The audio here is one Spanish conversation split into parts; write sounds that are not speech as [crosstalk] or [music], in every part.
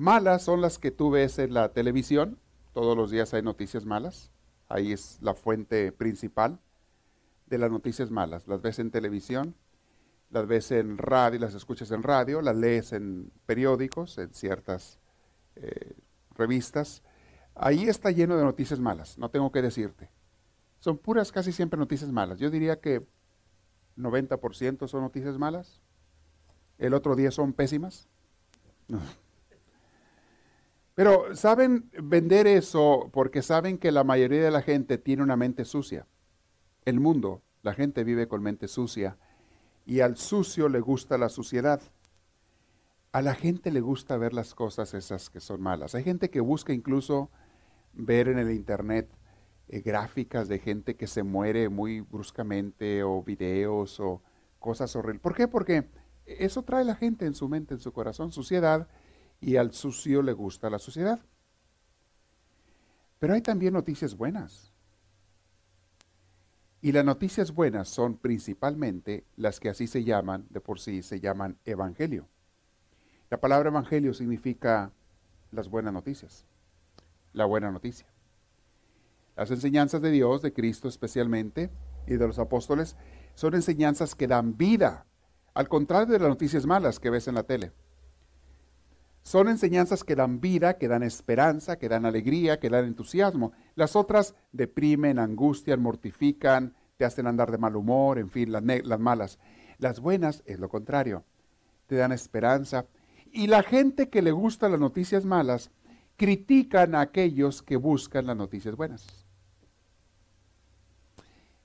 malas son las que tú ves en la televisión. Todos los días hay noticias malas. Ahí es la fuente principal de las noticias malas. Las ves en televisión, las ves en radio, las escuchas en radio, las lees en periódicos, en ciertas eh, revistas. Ahí está lleno de noticias malas, no tengo que decirte. Son puras casi siempre noticias malas. Yo diría que 90% son noticias malas. El otro día son pésimas. [laughs] Pero saben vender eso porque saben que la mayoría de la gente tiene una mente sucia. El mundo, la gente vive con mente sucia y al sucio le gusta la suciedad. A la gente le gusta ver las cosas esas que son malas. Hay gente que busca incluso ver en el internet eh, gráficas de gente que se muere muy bruscamente o videos o cosas horribles. ¿Por qué? Porque eso trae la gente en su mente, en su corazón, suciedad, y al sucio le gusta la suciedad. Pero hay también noticias buenas. Y las noticias buenas son principalmente las que así se llaman, de por sí se llaman evangelio. La palabra evangelio significa las buenas noticias, la buena noticia. Las enseñanzas de Dios, de Cristo especialmente, y de los apóstoles, son enseñanzas que dan vida al contrario de las noticias malas que ves en la tele. Son enseñanzas que dan vida, que dan esperanza, que dan alegría, que dan entusiasmo. Las otras deprimen, angustian, mortifican, te hacen andar de mal humor, en fin, las, las malas. Las buenas es lo contrario, te dan esperanza. Y la gente que le gusta las noticias malas critican a aquellos que buscan las noticias buenas.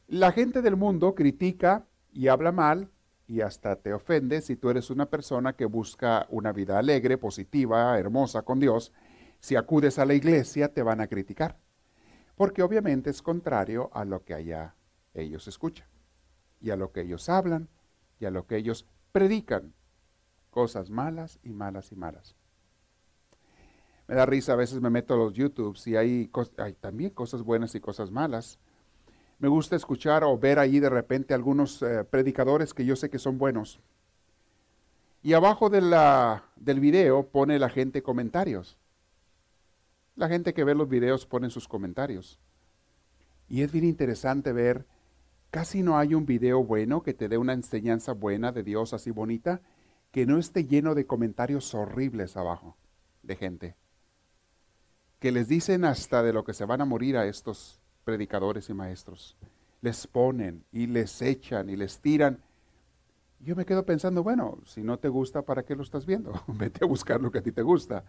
La gente del mundo critica y habla mal y hasta te ofende si tú eres una persona que busca una vida alegre, positiva, hermosa con Dios. Si acudes a la iglesia te van a criticar, porque obviamente es contrario a lo que allá ellos escuchan, y a lo que ellos hablan, y a lo que ellos predican. Cosas malas y malas y malas. Me da risa, a veces me meto a los YouTube y hay, hay también cosas buenas y cosas malas me gusta escuchar o ver ahí de repente algunos eh, predicadores que yo sé que son buenos. Y abajo de la, del video pone la gente comentarios. La gente que ve los videos pone sus comentarios. Y es bien interesante ver, casi no hay un video bueno que te dé una enseñanza buena de Dios así bonita, que no esté lleno de comentarios horribles abajo de gente. Que les dicen hasta de lo que se van a morir a estos predicadores y maestros. Les ponen y les echan y les tiran. Yo me quedo pensando, bueno, si no te gusta, ¿para qué lo estás viendo? [laughs] Vete a buscar lo que a ti te gusta.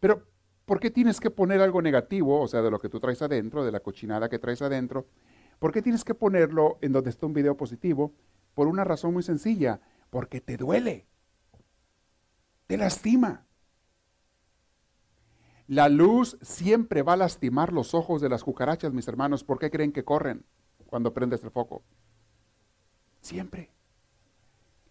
Pero, ¿por qué tienes que poner algo negativo, o sea, de lo que tú traes adentro, de la cochinada que traes adentro? ¿Por qué tienes que ponerlo en donde está un video positivo? Por una razón muy sencilla, porque te duele, te lastima. La luz siempre va a lastimar los ojos de las cucarachas, mis hermanos. ¿Por qué creen que corren cuando prendes el foco? Siempre.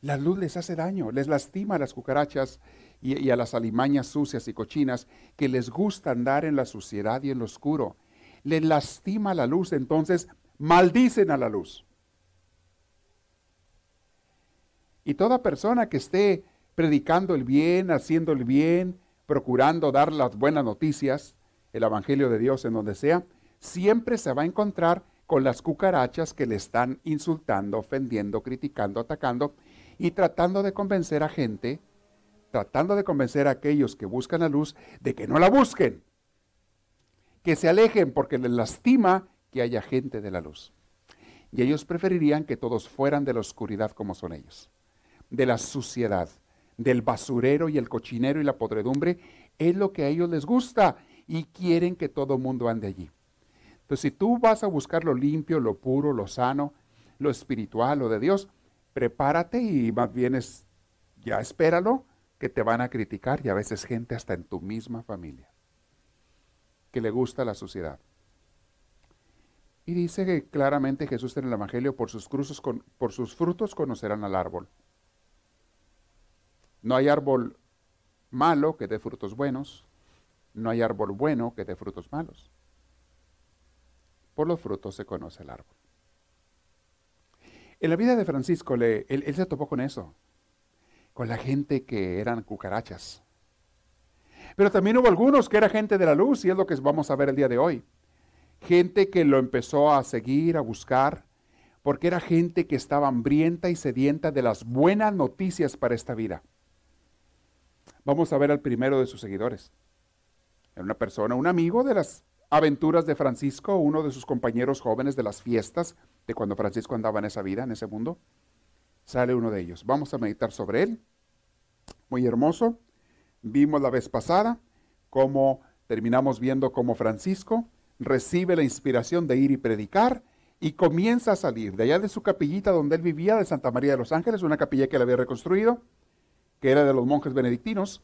La luz les hace daño, les lastima a las cucarachas y, a las alimañas sucias y cochinas que les gusta andar en la suciedad y en lo oscuro. Les lastima la luz, entonces maldicen a la luz. Y toda persona que esté predicando el bien, haciendo el bien, procurando dar las buenas noticias, el Evangelio de Dios en donde sea, siempre se va a encontrar con las cucarachas que le están insultando, ofendiendo, criticando, atacando y tratando de convencer a gente, tratando de convencer a aquellos que buscan la luz de que no la busquen, que se alejen porque les lastima que haya gente de la luz. Y ellos preferirían que todos fueran de la oscuridad como son ellos, de la suciedad, del basurero y el cochinero y la podredumbre es lo que a ellos les gusta y quieren que todo el mundo ande allí. Entonces, si tú vas a buscar lo limpio, lo puro, lo sano, lo espiritual, lo de Dios, prepárate y más bien es, ya espéralo, que te van a criticar y a veces gente hasta en tu misma familia, que le gusta la suciedad. Y dice que claramente Jesús en el Evangelio, por sus, por sus frutos conocerán al árbol. No hay árbol malo que dé frutos buenos, no hay árbol bueno que dé frutos malos. Por los frutos se conoce el árbol. En la vida de Francisco, él, él se topó con eso, con la gente que eran cucarachas. Pero también hubo algunos que era gente de la luz, y es lo que vamos a ver el día de hoy. Gente que lo empezó a seguir, a buscar, porque era gente que estaba hambrienta y sedienta de las buenas noticias para esta vida. Vamos a ver al primero de sus seguidores. Era una persona, un amigo de las aventuras de Francisco, uno de sus compañeros jóvenes de las fiestas de cuando Francisco andaba en esa vida, en ese mundo. Sale uno de ellos. Vamos a meditar sobre él. Muy hermoso. Vimos la vez pasada cómo terminamos viendo cómo Francisco recibe la inspiración de ir y predicar y comienza a salir de allá de su capillita donde él vivía, de Santa María de los Ángeles, una capilla que él había reconstruido, que era de los monjes benedictinos,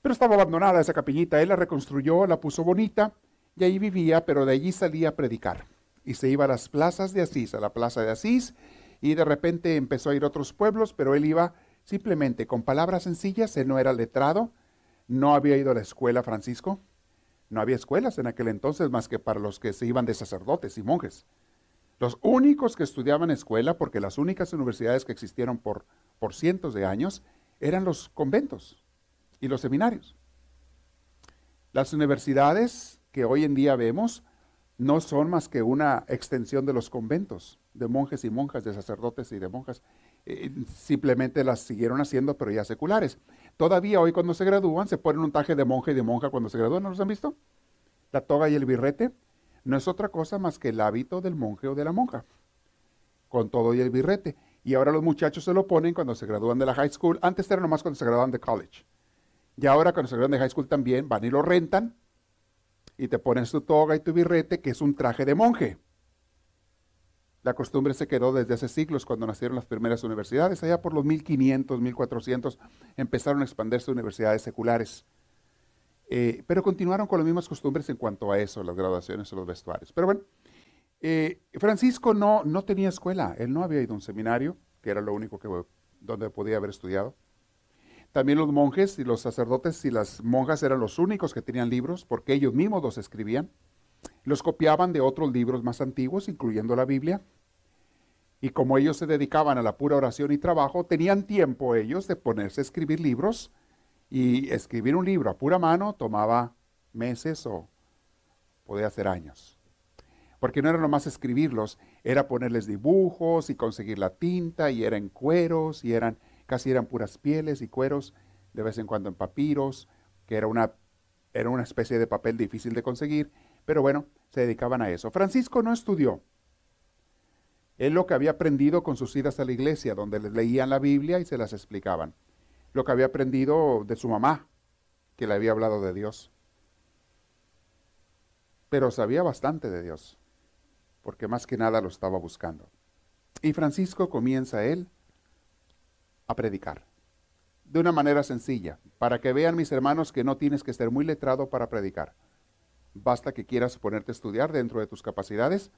pero estaba abandonada esa capillita, él la reconstruyó, la puso bonita y ahí vivía, pero de allí salía a predicar. Y se iba a las plazas de Asís, a la plaza de Asís, y de repente empezó a ir a otros pueblos, pero él iba simplemente con palabras sencillas, él no era letrado, no había ido a la escuela Francisco, no había escuelas en aquel entonces más que para los que se iban de sacerdotes y monjes. Los únicos que estudiaban escuela, porque las únicas universidades que existieron por, por cientos de años, eran los conventos y los seminarios. Las universidades que hoy en día vemos no son más que una extensión de los conventos, de monjes y monjas, de sacerdotes y de monjas. Eh, simplemente las siguieron haciendo, pero ya seculares. Todavía hoy cuando se gradúan se ponen un traje de monje y de monja cuando se gradúan, ¿no los han visto? La toga y el birrete no es otra cosa más que el hábito del monje o de la monja, con todo y el birrete. Y ahora los muchachos se lo ponen cuando se gradúan de la high school. Antes era nomás cuando se gradúan de college. Y ahora cuando se graduan de high school también van y lo rentan y te pones tu toga y tu birrete, que es un traje de monje. La costumbre se quedó desde hace siglos cuando nacieron las primeras universidades. Allá por los 1500, 1400 empezaron a expandirse universidades seculares. Eh, pero continuaron con las mismas costumbres en cuanto a eso, las graduaciones o los vestuarios. Pero bueno, eh, Francisco no, no tenía escuela, él no había ido a un seminario, que era lo único donde podía haber estudiado. También los monjes y los sacerdotes y las monjas eran los únicos que tenían libros, porque ellos mismos los escribían. Los copiaban de otros libros más antiguos, incluyendo la Biblia. Y como ellos se dedicaban a la pura oración y trabajo, tenían tiempo ellos de ponerse a escribir libros. Y escribir un libro a pura mano tomaba meses o podía ser años. Porque no era nomás escribirlos, era ponerles dibujos y conseguir la tinta, y eran cueros, y eran casi eran puras pieles y cueros, de vez en cuando en papiros, que era una, era una especie de papel difícil de conseguir, pero bueno, se dedicaban a eso. Francisco no estudió. Él lo que había aprendido con sus idas a la iglesia, donde les leían la Biblia y se las explicaban. Lo que había aprendido de su mamá, que le había hablado de Dios. Pero sabía bastante de Dios, porque más que nada lo estaba buscando. Y Francisco comienza él a predicar. De una manera sencilla, para que vean mis hermanos que no tienes que ser muy letrado para predicar. Basta que quieras ponerte a estudiar dentro de tus capacidades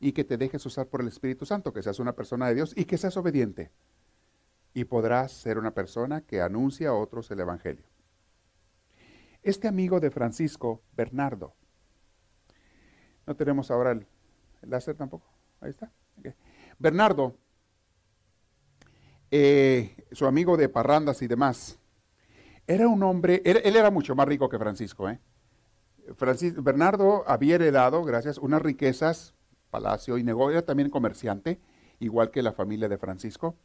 y que te dejes usar por el Espíritu Santo, que seas una persona de Dios y que seas obediente. Y podrás ser una persona que anuncia a otros el Evangelio. Este amigo de Francisco, Bernardo, no tenemos ahora el, láser tampoco. Ahí está. Bernardo eh, su amigo de parrandas y demás, era un hombre, él, era mucho más rico que Francisco. ¿eh? Bernardo había heredado, gracias, unas riquezas, palacio y negocio, era también comerciante, igual que la familia de Francisco.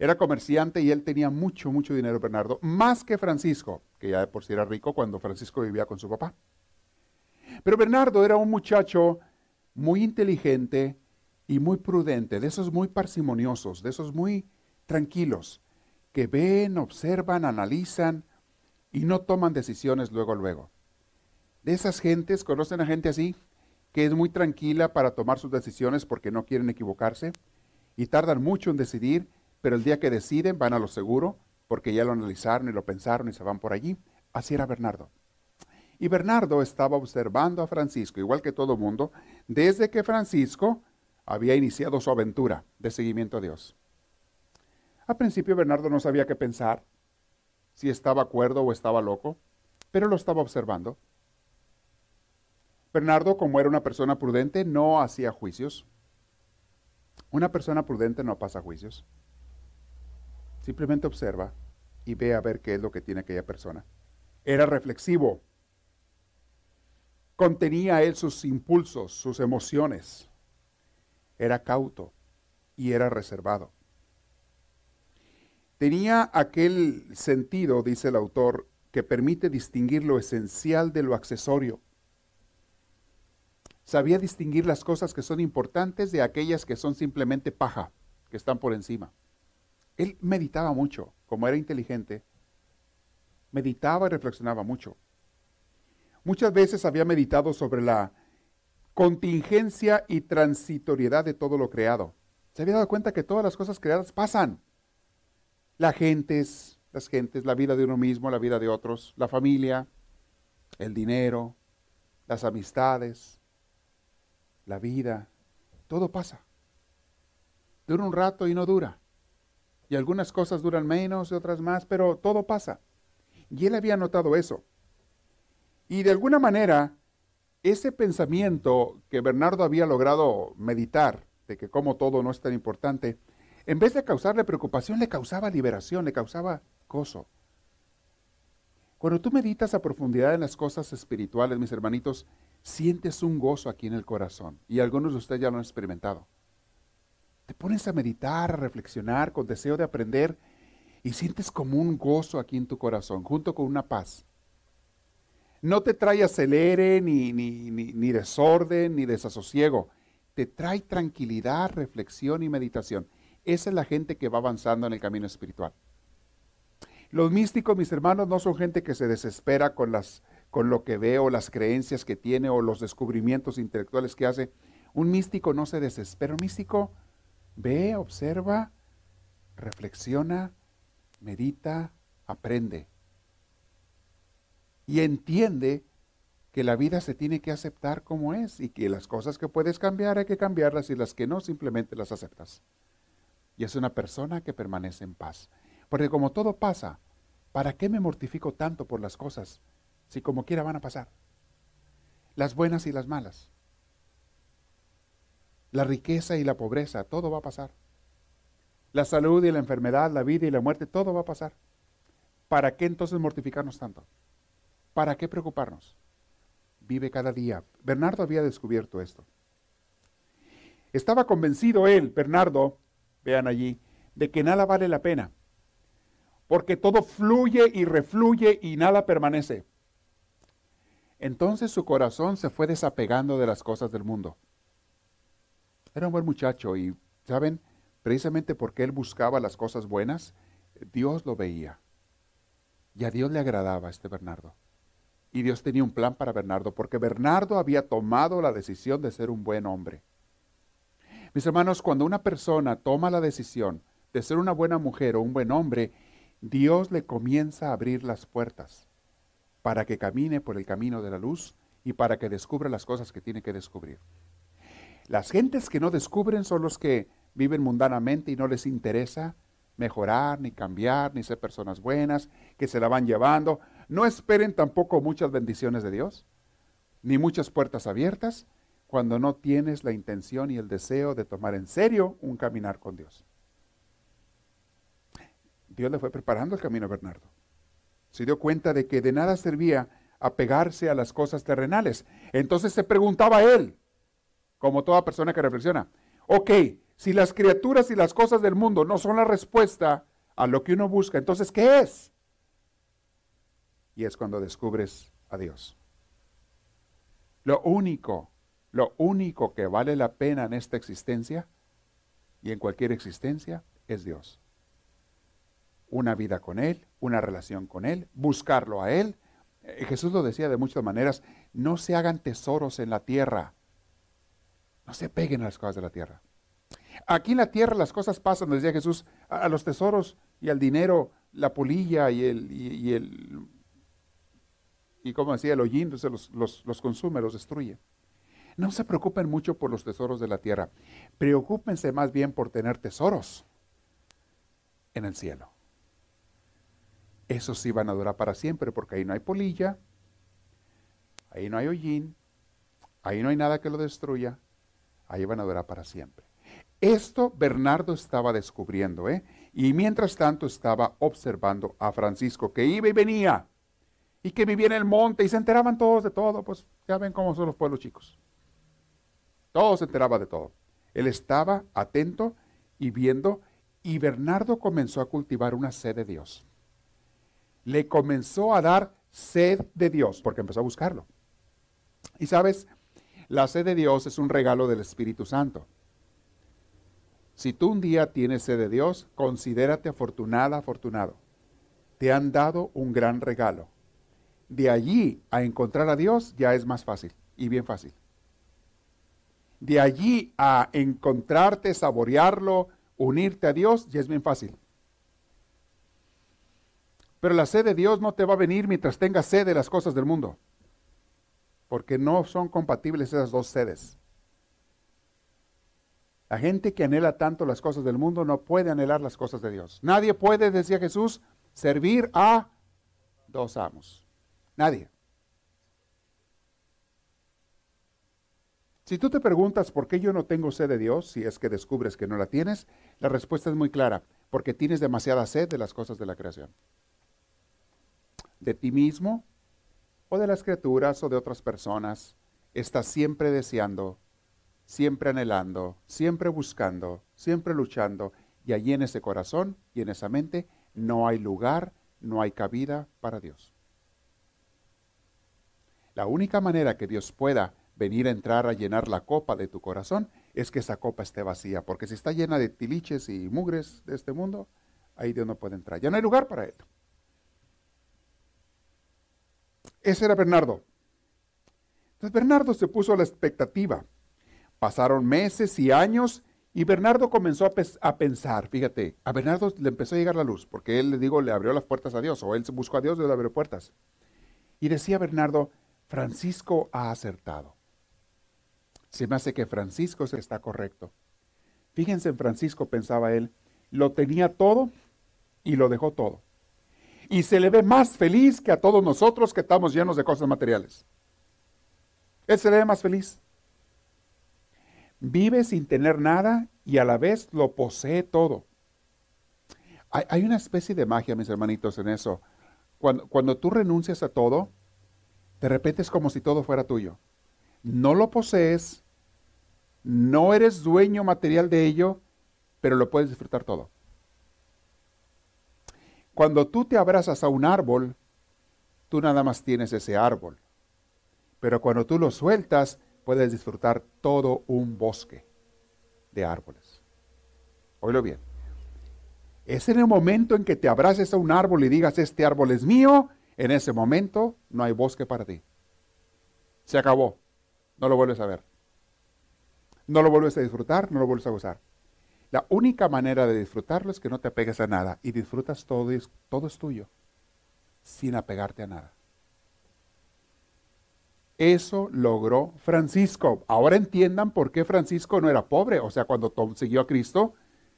Era comerciante y él tenía mucho, mucho dinero, Bernardo, más que Francisco, que ya de por sí era rico cuando Francisco vivía con su papá. Pero Bernardo era un muchacho muy inteligente y muy prudente, de esos muy parsimoniosos, de esos muy tranquilos, que ven, observan, analizan y no toman decisiones luego, luego. De esas gentes, ¿conocen a gente así? Que es muy tranquila para tomar sus decisiones porque no quieren equivocarse y tardan mucho en decidir, pero el día que deciden van a lo seguro porque ya lo analizaron y lo pensaron y se van por allí. Así era Bernardo. Y Bernardo estaba observando a Francisco, igual que todo mundo, desde que Francisco había iniciado su aventura de seguimiento a Dios. Al principio Bernardo no sabía qué pensar, si estaba cuerdo o estaba loco, pero lo estaba observando. Bernardo, como era una persona prudente, no hacía juicios. Una persona prudente no pasa juicios. Simplemente observa y ve a ver qué es lo que tiene aquella persona. Era reflexivo. Contenía él sus impulsos, sus emociones. Era cauto y era reservado. Tenía aquel sentido, dice el autor, que permite distinguir lo esencial de lo accesorio. Sabía distinguir las cosas que son importantes de aquellas que son simplemente paja, que están por encima. Él meditaba mucho, como era inteligente, meditaba y reflexionaba mucho. Muchas veces había meditado sobre la contingencia y transitoriedad de todo lo creado. Se había dado cuenta que todas las cosas creadas pasan. Las gentes, las gentes, la vida de uno mismo, la vida de otros, la familia, el dinero, las amistades, la vida, todo pasa. Dura un rato y no dura. Y algunas cosas duran menos y otras más, pero todo pasa. Y él había notado eso. Y de alguna manera, ese pensamiento que Bernardo había logrado meditar, de que como todo no es tan importante, en vez de causarle preocupación, le causaba liberación, le causaba gozo. Cuando tú meditas a profundidad en las cosas espirituales, mis hermanitos, sientes un gozo aquí en el corazón. Y algunos de ustedes ya lo han experimentado. Te pones a meditar, a reflexionar con deseo de aprender y sientes como un gozo aquí en tu corazón, junto con una paz. No te trae acelere, ni, ni, ni, desorden, ni desasosiego. Te trae tranquilidad, reflexión y meditación. Esa es la gente que va avanzando en el camino espiritual. Los místicos, mis hermanos, no son gente que se desespera con, las, con lo que ve o las creencias que tiene o los descubrimientos intelectuales que hace. Un místico no se desespera. Un místico ve, observa, reflexiona, medita, aprende. Y entiende que la vida se tiene que aceptar como es y que las cosas que puedes cambiar hay que cambiarlas y las que no simplemente las aceptas. Y es una persona que permanece en paz. Porque como todo pasa, ¿para qué me mortifico tanto por las cosas si como quiera van a pasar? Las buenas y las malas. La riqueza y la pobreza, todo va a pasar. La salud y la enfermedad, la vida y la muerte, todo va a pasar. ¿Para qué entonces mortificarnos tanto? ¿Para qué preocuparnos? Vive cada día. Bernardo había descubierto esto. Estaba convencido él, Bernardo, vean allí, de que nada vale la pena. Porque todo fluye y refluye y nada permanece. Entonces su corazón se fue desapegando de las cosas del mundo. Era un buen muchacho y, ¿saben? Precisamente porque él buscaba las cosas buenas, Dios lo veía. Y a Dios le agradaba este Bernardo. Y Dios tenía un plan para Bernardo, porque Bernardo había tomado la decisión de ser un buen hombre. Mis hermanos, cuando una persona toma la decisión de ser una buena mujer o un buen hombre, Dios le comienza a abrir las puertas para que camine por el camino de la luz y para que descubra las cosas que tiene que descubrir. Las gentes que no descubren son los que viven mundanamente y no les interesa mejorar, ni cambiar, ni ser personas buenas, que se la van llevando. No esperen tampoco muchas bendiciones de Dios, ni muchas puertas abiertas, cuando no tienes la intención y el deseo de tomar en serio un caminar con Dios. Dios le fue preparando el camino a Bernardo. Se dio cuenta de que de nada servía apegarse a las cosas terrenales. Entonces se preguntaba a él, como toda persona que reflexiona, ok, si las criaturas y las cosas del mundo no son la respuesta a lo que uno busca, entonces, ¿qué es? Y es cuando descubres a Dios. Lo único, lo único que vale la pena en esta existencia y en cualquier existencia es Dios. Una vida con Él, una relación con Él, buscarlo a Él. Eh, Jesús lo decía de muchas maneras, no se hagan tesoros en la tierra, no se peguen a las cosas de la tierra. Aquí en la tierra las cosas pasan, decía Jesús, a, los tesoros y al dinero, la polilla y el, y, el, y como decía, el hollín, los, los, los consume, los destruye. No se preocupen mucho por los tesoros de la tierra, preocúpense más bien por tener tesoros en el cielo. Esos sí van a durar para siempre porque ahí no hay polilla, ahí no hay hollín, ahí no hay nada que lo destruya, ahí van a durar para siempre. Esto Bernardo estaba descubriendo, ¿eh? Y mientras tanto estaba observando a Francisco que iba y venía y que vivía en el monte y se enteraban todos de todo, pues ya ven cómo son los pueblos chicos. Todos se enteraba de todo. Él estaba atento y viendo y Bernardo comenzó a cultivar una sed de Dios. Le comenzó a dar sed de Dios porque empezó a buscarlo. Y sabes, la sed de Dios es un regalo del Espíritu Santo. Si tú un día tienes sed de Dios, considérate afortunada, afortunado. Te han dado un gran regalo. De allí a encontrar a Dios ya es más fácil y bien fácil. De allí a encontrarte, saborearlo, unirte a Dios, ya es bien fácil. Pero la sed de Dios no te va a venir mientras tengas sed de las cosas del mundo, porque no son compatibles esas dos sedes. La gente que anhela tanto las cosas del mundo no puede anhelar las cosas de Dios. Nadie puede, decía Jesús, servir a dos amos. Nadie. Si tú te preguntas por qué yo no tengo sed de Dios, si es que descubres que no la tienes, la respuesta es muy clara, porque tienes demasiada sed de las cosas de la creación. De ti mismo, o de las criaturas, o de otras personas, estás siempre deseando siempre anhelando, siempre buscando, siempre luchando, y allí en ese corazón y en esa mente no hay lugar, no hay cabida para Dios. La única manera que Dios pueda venir a entrar a llenar la copa de tu corazón es que esa copa esté vacía, porque si está llena de tiliches y mugres de este mundo, ahí Dios no puede entrar. Ya no hay lugar para él. Ese era Bernardo. Entonces Bernardo se puso a la expectativa Pasaron meses y años y Bernardo comenzó a, pensar, fíjate, a Bernardo le empezó a llegar la luz, porque él, le digo, le abrió las puertas a Dios, o él buscó a Dios y le abrió puertas. Y decía Bernardo, Francisco ha acertado. Se me hace que Francisco está correcto. Fíjense en Francisco, pensaba él, lo tenía todo y lo dejó todo. Y se le ve más feliz que a todos nosotros que estamos llenos de cosas materiales. Él se le ve más feliz. Vive sin tener nada y a la vez lo posee todo. Hay, una especie de magia, mis hermanitos, en eso. Cuando, cuando tú renuncias a todo, de repente es como si todo fuera tuyo. No lo posees, no eres dueño material de ello, pero lo puedes disfrutar todo. Cuando tú te abrazas a un árbol, tú nada más tienes ese árbol. Pero cuando tú lo sueltas, puedes disfrutar todo un bosque de árboles. Oílo bien. Es en el momento en que te abraces a un árbol y digas, este árbol es mío, en ese momento no hay bosque para ti. Se acabó. No lo vuelves a ver. No lo vuelves a disfrutar, no lo vuelves a gozar. La única manera de disfrutarlo es que no te apegues a nada y disfrutas todo, todo es tuyo, sin apegarte a nada. Eso logró Francisco. Ahora entiendan por qué Francisco no era pobre. O sea, cuando Tom siguió a Cristo,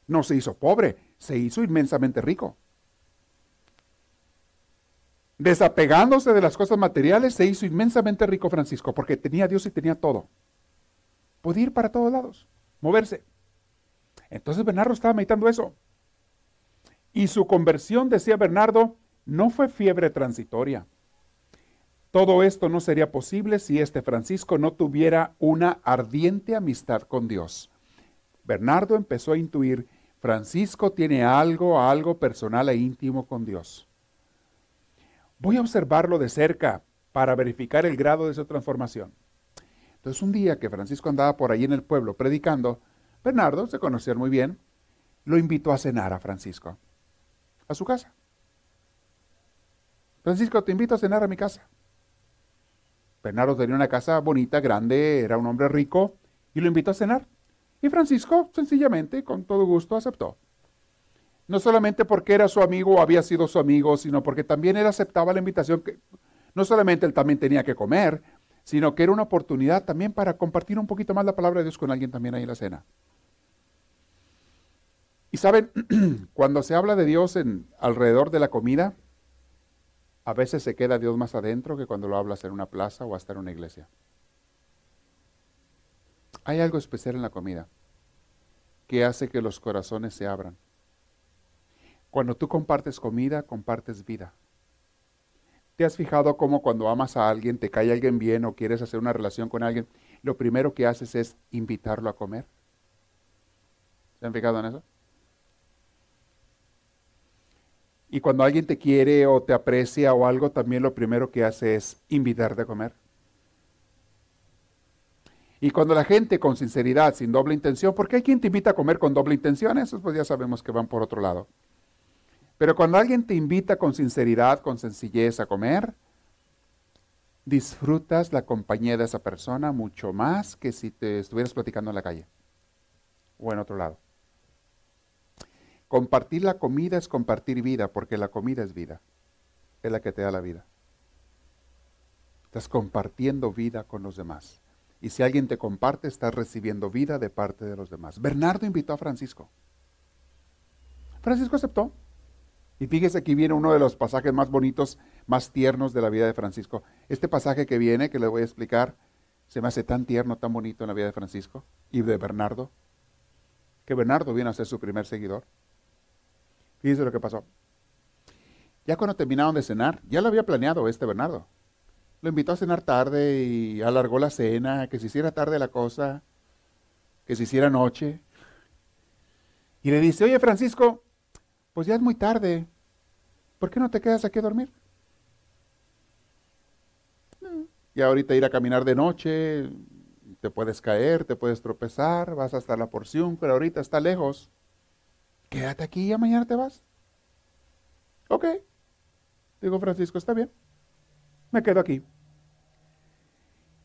no se hizo pobre, se hizo inmensamente rico. Desapegándose de las cosas materiales, se hizo inmensamente rico Francisco, porque tenía a Dios y tenía todo. Podía ir para todos lados, moverse. Entonces Bernardo estaba meditando eso. Y su conversión, decía Bernardo, no fue fiebre transitoria todo esto no sería posible si este Francisco no tuviera una ardiente amistad con Dios. Bernardo empezó a intuir, Francisco tiene algo, algo personal e íntimo con Dios. Voy a observarlo de cerca para verificar el grado de su transformación. Entonces un día que Francisco andaba por ahí en el pueblo predicando, Bernardo, se conocían muy bien, lo invitó a cenar a Francisco, a su casa. Francisco, te invito a cenar a mi casa. Bernardo tenía una casa bonita, grande, era un hombre rico, y lo invitó a cenar. Y Francisco sencillamente, con todo gusto, aceptó. No solamente porque era su amigo o había sido su amigo, sino porque también él aceptaba la invitación que no solamente él también tenía que comer, sino que era una oportunidad también para compartir un poquito más la palabra de Dios con alguien también ahí en la cena. Y saben, [clears throat] cuando se habla de Dios en, alrededor de la comida, a veces se queda Dios más adentro que cuando lo hablas en una plaza o hasta en una iglesia. Hay algo especial en la comida que hace que los corazones se abran. Cuando tú compartes comida, compartes vida. ¿Te has fijado cómo cuando amas a alguien, te cae alguien bien o quieres hacer una relación con alguien, lo primero que haces es invitarlo a comer? ¿Se han fijado en eso? Y cuando alguien te quiere o te aprecia o algo, también lo primero que hace es invitarte a comer. Y cuando la gente con sinceridad, sin doble intención, porque hay quien te invita a comer con doble intención, esos pues ya sabemos que van por otro lado. Pero cuando alguien te invita con sinceridad, con sencillez a comer, disfrutas la compañía de esa persona mucho más que si te estuvieras platicando en la calle o en otro lado. Compartir la comida es compartir vida, porque la comida es vida. Es la que te da la vida. Estás compartiendo vida con los demás. Y si alguien te comparte, estás recibiendo vida de parte de los demás. Bernardo invitó a Francisco. Francisco aceptó. Y fíjese aquí viene uno de los pasajes más bonitos, más tiernos de la vida de Francisco. Este pasaje que viene, que le voy a explicar, se me hace tan tierno, tan bonito en la vida de Francisco y de Bernardo, que Bernardo viene a ser su primer seguidor. Fíjese lo que pasó. Ya cuando terminaron de cenar, ya lo había planeado este Bernardo. Lo invitó a cenar tarde y alargó la cena, que se hiciera tarde la cosa, que se hiciera noche. Y le dice, oye Francisco, pues ya es muy tarde, ¿por qué no te quedas aquí a dormir? Y ahorita ir a caminar de noche, te puedes caer, te puedes tropezar, vas hasta la porción, pero ahorita está lejos quédate aquí y mañana te vas. Ok. Digo, Francisco, está bien. Me quedo aquí.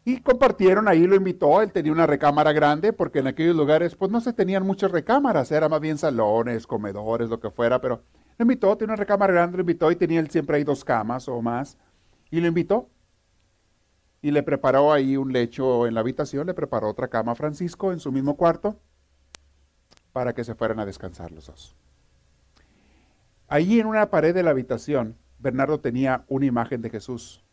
Y compartieron, ahí lo invitó, él tenía una recámara grande, porque en aquellos lugares pues no se tenían muchas recámaras, eran más bien salones, comedores, lo que fuera, pero lo invitó, tenía una recámara grande, lo invitó y tenía él siempre ahí dos camas o más, y lo invitó. Y le preparó ahí un lecho en la habitación, le preparó otra cama a Francisco en su mismo cuarto, para que se fueran a descansar los dos. Allí en una pared de la habitación, Bernardo tenía una imagen de Jesús.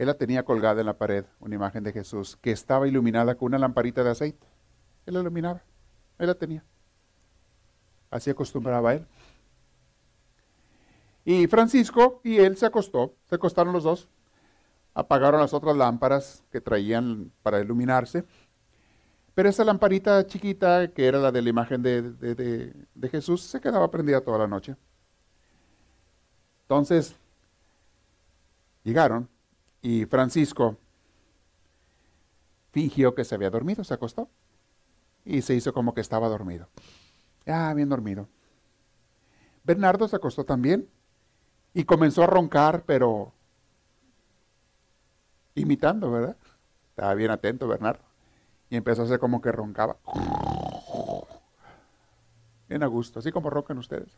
Él la tenía colgada en la pared, una imagen de Jesús, que estaba iluminada con una lamparita de aceite. Él la iluminaba, él la tenía. Así acostumbraba él. Y Francisco y él se acostó, se acostaron los dos, apagaron las otras lámparas que traían para iluminarse pero esa lamparita chiquita, que era la de la imagen de, Jesús, se quedaba prendida toda la noche. Entonces, llegaron y Francisco fingió que se había dormido, se acostó y se hizo como que estaba dormido. Ah, bien dormido. Bernardo se acostó también y comenzó a roncar, pero imitando, ¿verdad? Estaba bien atento Bernardo. Y empezó a hacer como que roncaba. Bien a gusto, así como roncan ustedes.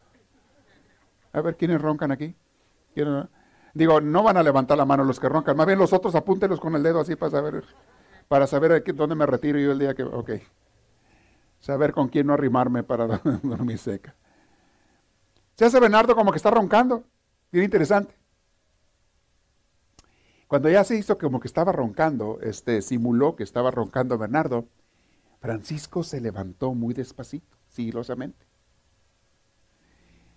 A ver, ¿quiénes roncan aquí? Digo, no van a levantar la mano los que roncan, más bien los otros apúntelos con el dedo así para saber, para saber dónde me retiro yo el día que, ok. Saber con quién no arrimarme para [laughs] dormir seca. Se hace Bernardo como que está roncando. Bien interesante. Cuando ya se hizo como que estaba roncando, este, simuló que estaba roncando Bernardo, Francisco se levantó muy despacito, sigilosamente.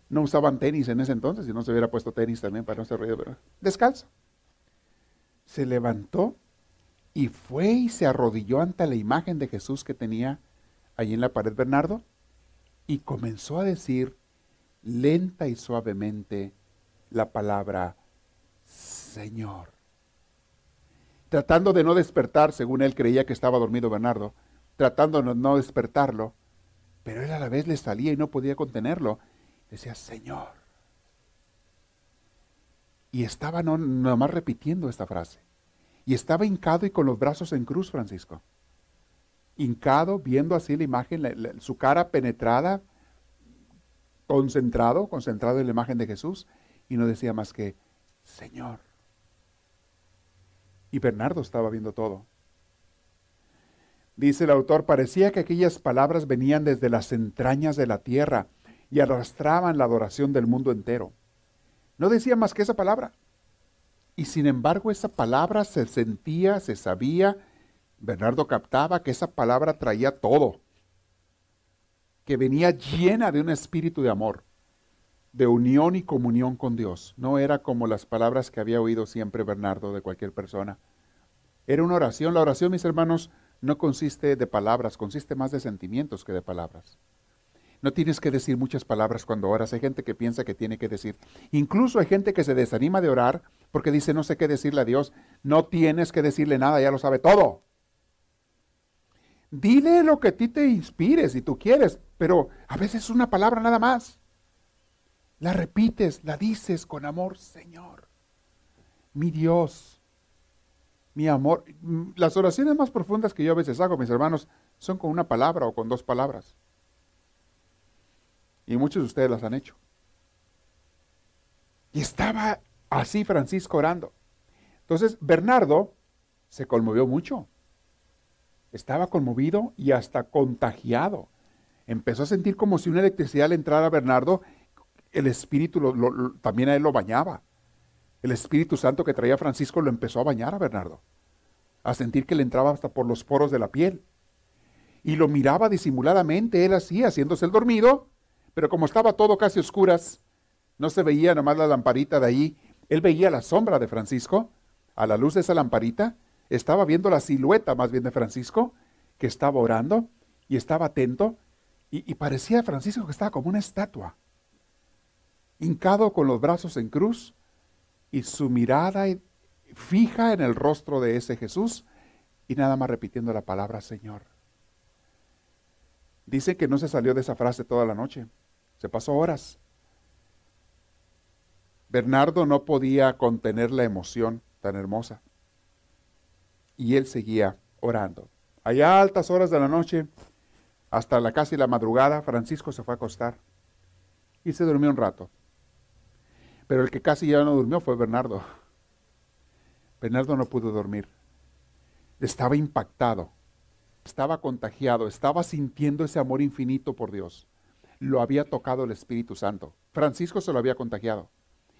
No usaban tenis en ese entonces, si no se hubiera puesto tenis también para no hacer ruido, ¿verdad? Descalzo. Se levantó y fue y se arrodilló ante la imagen de Jesús que tenía allí en la pared Bernardo y comenzó a decir lenta y suavemente la palabra Señor tratando de no despertar, según él creía que estaba dormido Bernardo, tratando de no despertarlo, pero él a la vez le salía y no podía contenerlo. Decía, Señor. Y estaba no, nomás repitiendo esta frase. Y estaba hincado y con los brazos en cruz, Francisco. hincado, viendo así la imagen, su cara penetrada, concentrado, concentrado en la imagen de Jesús, y no decía más que, Señor. Y Bernardo estaba viendo todo. Dice el autor, parecía que aquellas palabras venían desde las entrañas de la tierra y arrastraban la adoración del mundo entero. No decía más que esa palabra. Y sin embargo esa palabra se sentía, se sabía, Bernardo captaba que esa palabra traía todo, que venía llena de un espíritu de amor, de unión y comunión con Dios. No era como las palabras que había oído siempre Bernardo de cualquier persona. Era una oración. La oración, mis hermanos, no consiste de palabras, consiste más de sentimientos que de palabras. No tienes que decir muchas palabras cuando oras. Hay gente que piensa que tiene que decir. Incluso hay gente que se desanima de orar porque dice no sé qué decirle a Dios. No tienes que decirle nada, ya lo sabe todo. Dile lo que a ti te inspire si tú quieres, pero a veces es una palabra nada más. La repites, la dices con amor, Señor, mi Dios, mi amor. Las oraciones más profundas que yo a veces hago, mis hermanos, son con una palabra o con dos palabras. Y muchos de ustedes las han hecho. Y estaba así Francisco orando. Entonces Bernardo se conmovió mucho. Estaba conmovido y hasta contagiado. Empezó a sentir como si una electricidad le entrara a Bernardo. El Espíritu también a él lo bañaba. El Espíritu Santo que traía Francisco lo empezó a bañar a Bernardo. A sentir que le entraba hasta por los poros de la piel. Y lo miraba disimuladamente, él así, haciéndose el dormido, pero como estaba todo casi oscuras, no se veía nomás la lamparita de ahí, él veía la sombra de Francisco, a la luz de esa lamparita, estaba viendo la silueta más bien de Francisco, que estaba orando y estaba atento, y, y parecía Francisco que estaba como una estatua, hincado con los brazos en cruz y su mirada fija en el rostro de ese Jesús y nada más repitiendo la palabra Señor. Dice que no se salió de esa frase toda la noche. Se pasó horas. Bernardo no podía contener la emoción tan hermosa. Y él seguía orando. Allá a altas horas de la noche, hasta la casi la madrugada, Francisco se fue a acostar y se durmió un rato. Pero el que casi ya no durmió fue Bernardo. Bernardo no pudo dormir. Estaba impactado, estaba contagiado, estaba sintiendo ese amor infinito por Dios lo había tocado el Espíritu Santo. Francisco se lo había contagiado.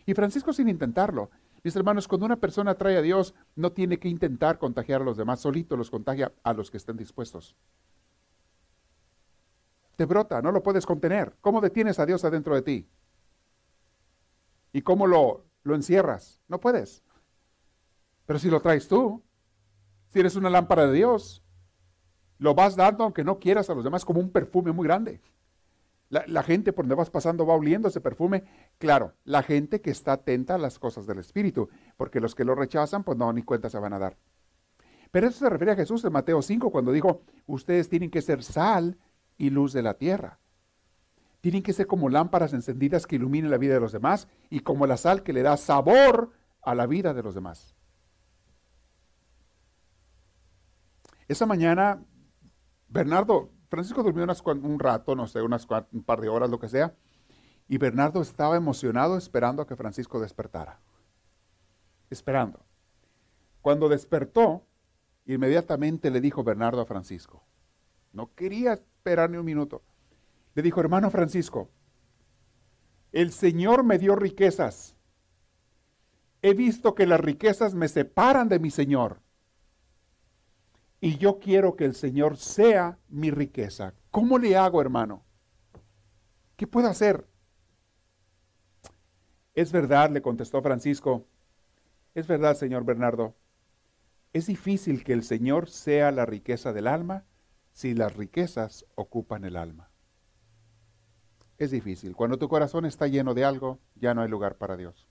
Y Francisco sin intentarlo. Mis hermanos, cuando una persona trae a Dios, no tiene que intentar contagiar a los demás, solito los contagia a los que estén dispuestos. Te brota, no lo puedes contener. ¿Cómo detienes a Dios adentro de ti? ¿Y cómo lo, lo encierras? No puedes. Pero si lo traes tú, si eres una lámpara de Dios, lo vas dando aunque no quieras a los demás como un perfume muy grande. La, gente por donde vas pasando va oliendo ese perfume. Claro, la gente que está atenta a las cosas del Espíritu, porque los que lo rechazan, pues no, ni cuenta se van a dar. Pero eso se refiere a Jesús en Mateo 5, cuando dijo, ustedes tienen que ser sal y luz de la tierra. Tienen que ser como lámparas encendidas que iluminen la vida de los demás y como la sal que le da sabor a la vida de los demás. Esa mañana, Bernardo Francisco durmió un rato, no sé, unas, un par de horas, lo que sea, y Bernardo estaba emocionado esperando a que Francisco despertara. Esperando. Cuando despertó, inmediatamente le dijo Bernardo a Francisco, no quería esperar ni un minuto, le dijo, hermano Francisco, el Señor me dio riquezas. He visto que las riquezas me separan de mi Señor y yo quiero que el Señor sea mi riqueza. ¿Cómo le hago, hermano? ¿Qué puedo hacer? Es verdad, le contestó Francisco. Es verdad, señor Bernardo. Es difícil que el Señor sea la riqueza del alma si las riquezas ocupan el alma. Es difícil. Cuando tu corazón está lleno de algo, ya no hay lugar para Dios.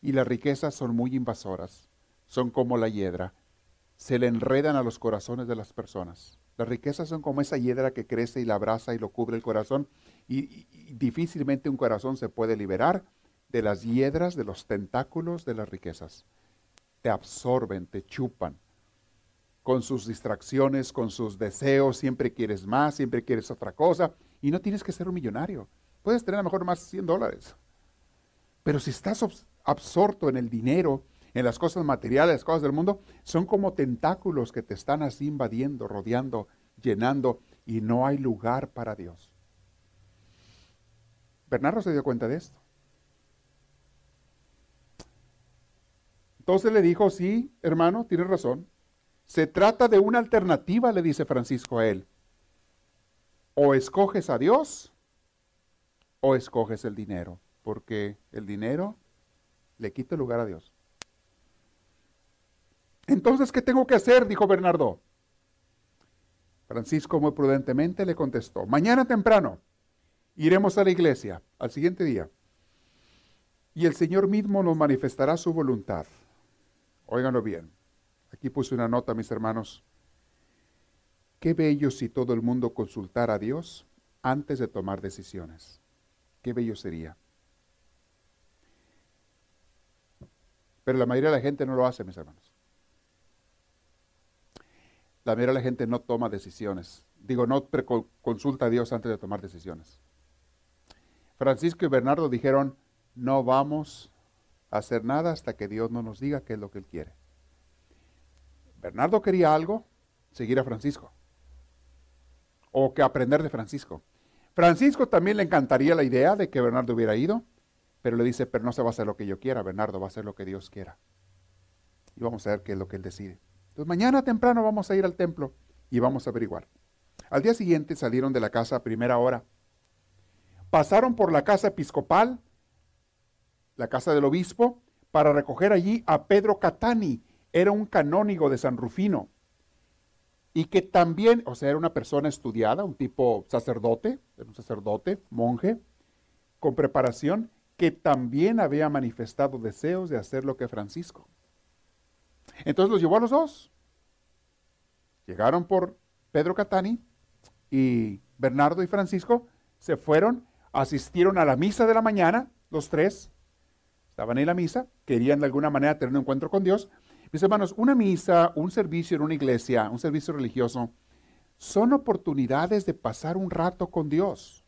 Y las riquezas son muy invasoras. Son como la hiedra se le enredan a los corazones de las personas. Las riquezas son como esa hiedra que crece y la abraza y lo cubre el corazón y, difícilmente un corazón se puede liberar de las hiedras, de los tentáculos de las riquezas. Te absorben, te chupan. con sus distracciones, con sus deseos, siempre quieres más, siempre quieres otra cosa, y no tienes que ser un millonario. Puedes tener a lo mejor más 100 dólares. Pero si estás absorto en el dinero, en las cosas materiales, las cosas del mundo, son como tentáculos que te están así invadiendo, rodeando, llenando, y no hay lugar para Dios. Bernardo se dio cuenta de esto. Entonces le dijo, sí, hermano, tienes razón. Se trata de una alternativa, le dice Francisco a él. O escoges a Dios o escoges el dinero, porque el dinero le quita el lugar a Dios. Entonces, ¿qué tengo que hacer? dijo Bernardo. Francisco muy prudentemente le contestó, mañana temprano iremos a la iglesia al siguiente día y el Señor mismo nos manifestará su voluntad. Óiganlo bien. Aquí puse una nota, mis hermanos. Qué bello si todo el mundo consultara a Dios antes de tomar decisiones. Qué bello sería. Pero la mayoría de la gente no lo hace, mis hermanos. La la gente no toma decisiones. Digo, no consulta a Dios antes de tomar decisiones. Francisco y Bernardo dijeron, no vamos hacer nada hasta que Dios no nos diga qué es lo que Él quiere. Bernardo quería algo, seguir a Francisco. O que aprender de Francisco. Francisco también le encantaría la idea de que Bernardo hubiera ido, pero le dice, pero no se va a hacer lo que yo quiera, Bernardo va a hacer lo que Dios quiera. Y vamos a ver qué es lo que Él decide. Entonces mañana temprano vamos a ir al templo y vamos a averiguar. Al día siguiente salieron de la casa a primera hora. Pasaron por la casa episcopal la casa del obispo, para recoger allí a Pedro Catani. Era un canónigo de San Rufino. Y que también, o sea, era una persona estudiada, un tipo sacerdote, era un sacerdote, monje, con preparación, que también había manifestado deseos de hacer lo que Francisco. Entonces los llevó a los dos. Llegaron por Pedro Catani y Bernardo y Francisco se fueron, asistieron a la misa de la mañana, los tres, estaban en la misa, querían de alguna manera tener un encuentro con Dios. Mis hermanos, una misa, un servicio en una iglesia, un servicio religioso, son oportunidades de pasar un rato con Dios.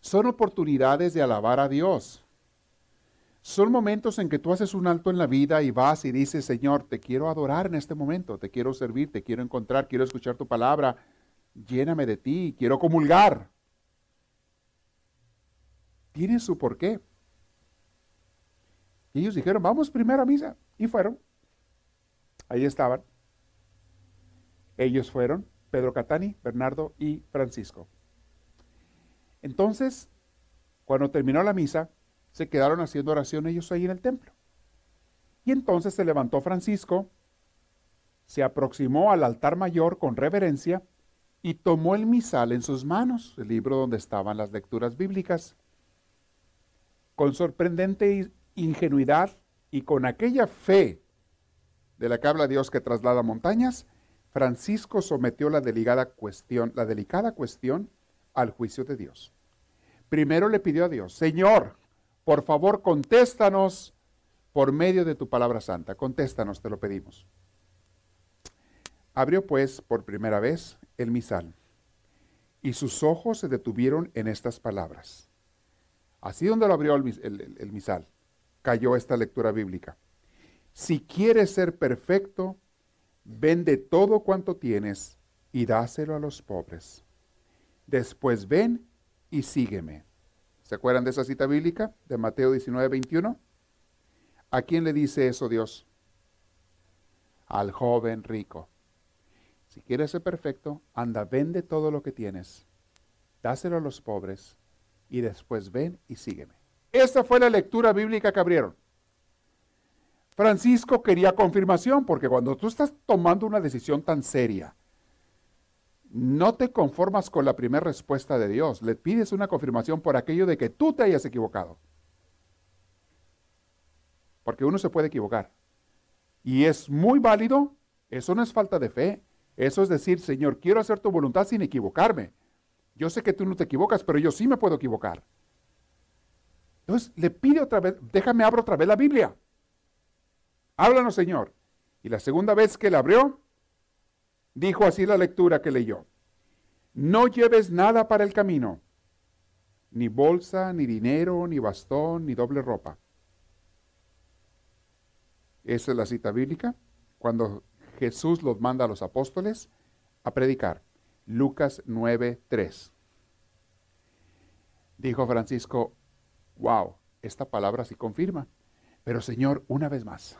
Son oportunidades de alabar a Dios. Son momentos en que tú haces un alto en la vida y vas y dices, Señor, te quiero adorar en este momento, te quiero servir, te quiero encontrar, quiero escuchar tu palabra, lléname de ti, quiero comulgar. Tiene su porqué. Y ellos dijeron, vamos primero a misa. Y fueron. Ahí estaban. Ellos fueron, Pedro Catani, Bernardo y Francisco. Entonces, cuando terminó la misa, se quedaron haciendo oración ellos ahí en el templo. Y entonces se levantó Francisco, se aproximó al altar mayor con reverencia y tomó el misal en sus manos, el libro donde estaban las lecturas bíblicas. Con sorprendente ingenuidad y con aquella fe de la que habla Dios que traslada montañas, Francisco sometió la delicada cuestión, la delicada cuestión al juicio de Dios. Primero le pidió a Dios, Señor, por favor, contéstanos por medio de tu palabra santa. Contéstanos, te lo pedimos. Abrió pues por primera vez el misal, y sus ojos se detuvieron en estas palabras. Así donde lo abrió el misal cayó esta lectura bíblica. Si quieres ser perfecto, vende todo cuanto tienes y dáselo a los pobres. Después ven y sígueme. ¿Se acuerdan de esa cita bíblica de Mateo 19, 21? ¿A quién le dice eso Dios? Al joven rico. Si quieres ser perfecto, anda, vende todo lo que tienes, dáselo a los pobres y después ven y sígueme. Esta fue la lectura bíblica que abrieron. Francisco quería confirmación porque cuando tú estás tomando una decisión tan seria, no te conformas con la primera respuesta de Dios, le pides una confirmación por aquello de que tú te hayas equivocado. Porque uno se puede equivocar. Y es muy válido, eso no es falta de fe, eso es decir, Señor, quiero hacer tu voluntad sin equivocarme. Yo sé que tú no te equivocas, pero yo sí me puedo equivocar. Entonces le pide otra vez, déjame abro otra vez la Biblia. Háblanos, Señor. Y la segunda vez que la abrió, dijo así la lectura que leyó. No lleves nada para el camino, ni bolsa, ni dinero, ni bastón, ni doble ropa. Esa es la cita bíblica, cuando Jesús los manda a los apóstoles a predicar. Lucas 9:3. Dijo Francisco, wow, esta palabra sí confirma. Pero Señor, una vez más,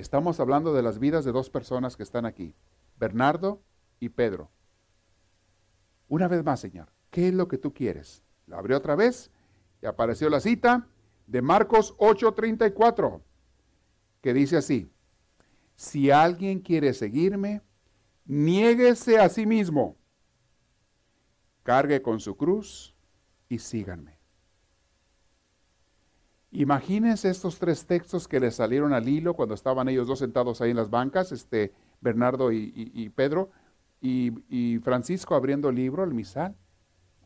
estamos hablando de las vidas de dos personas que están aquí, Bernardo y Pedro. Una vez más, Señor, ¿qué es lo que tú quieres? La abrió otra vez y apareció la cita de Marcos 8:34, que dice así, si alguien quiere seguirme, niéguese a sí mismo, cargue con su cruz y síganme. Imagínense estos tres textos que le salieron al hilo cuando estaban ellos dos sentados ahí en las bancas, este, Bernardo y, Pedro, y, Francisco abriendo el libro, el misal,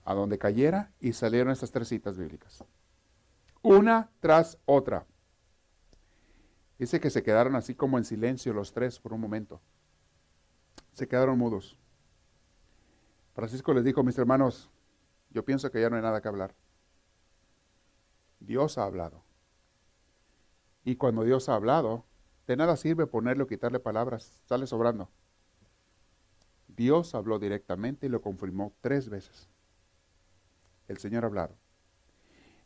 a donde cayera, y salieron estas tres citas bíblicas. Una tras otra. Dice que se quedaron así como en silencio los tres por un momento. Se quedaron mudos. Francisco les dijo, mis hermanos, yo pienso que ya no hay nada que hablar. Dios ha hablado. Y cuando Dios ha hablado, de nada sirve ponerle o quitarle palabras, sale sobrando. Dios habló directamente y lo confirmó tres veces. El Señor ha hablado.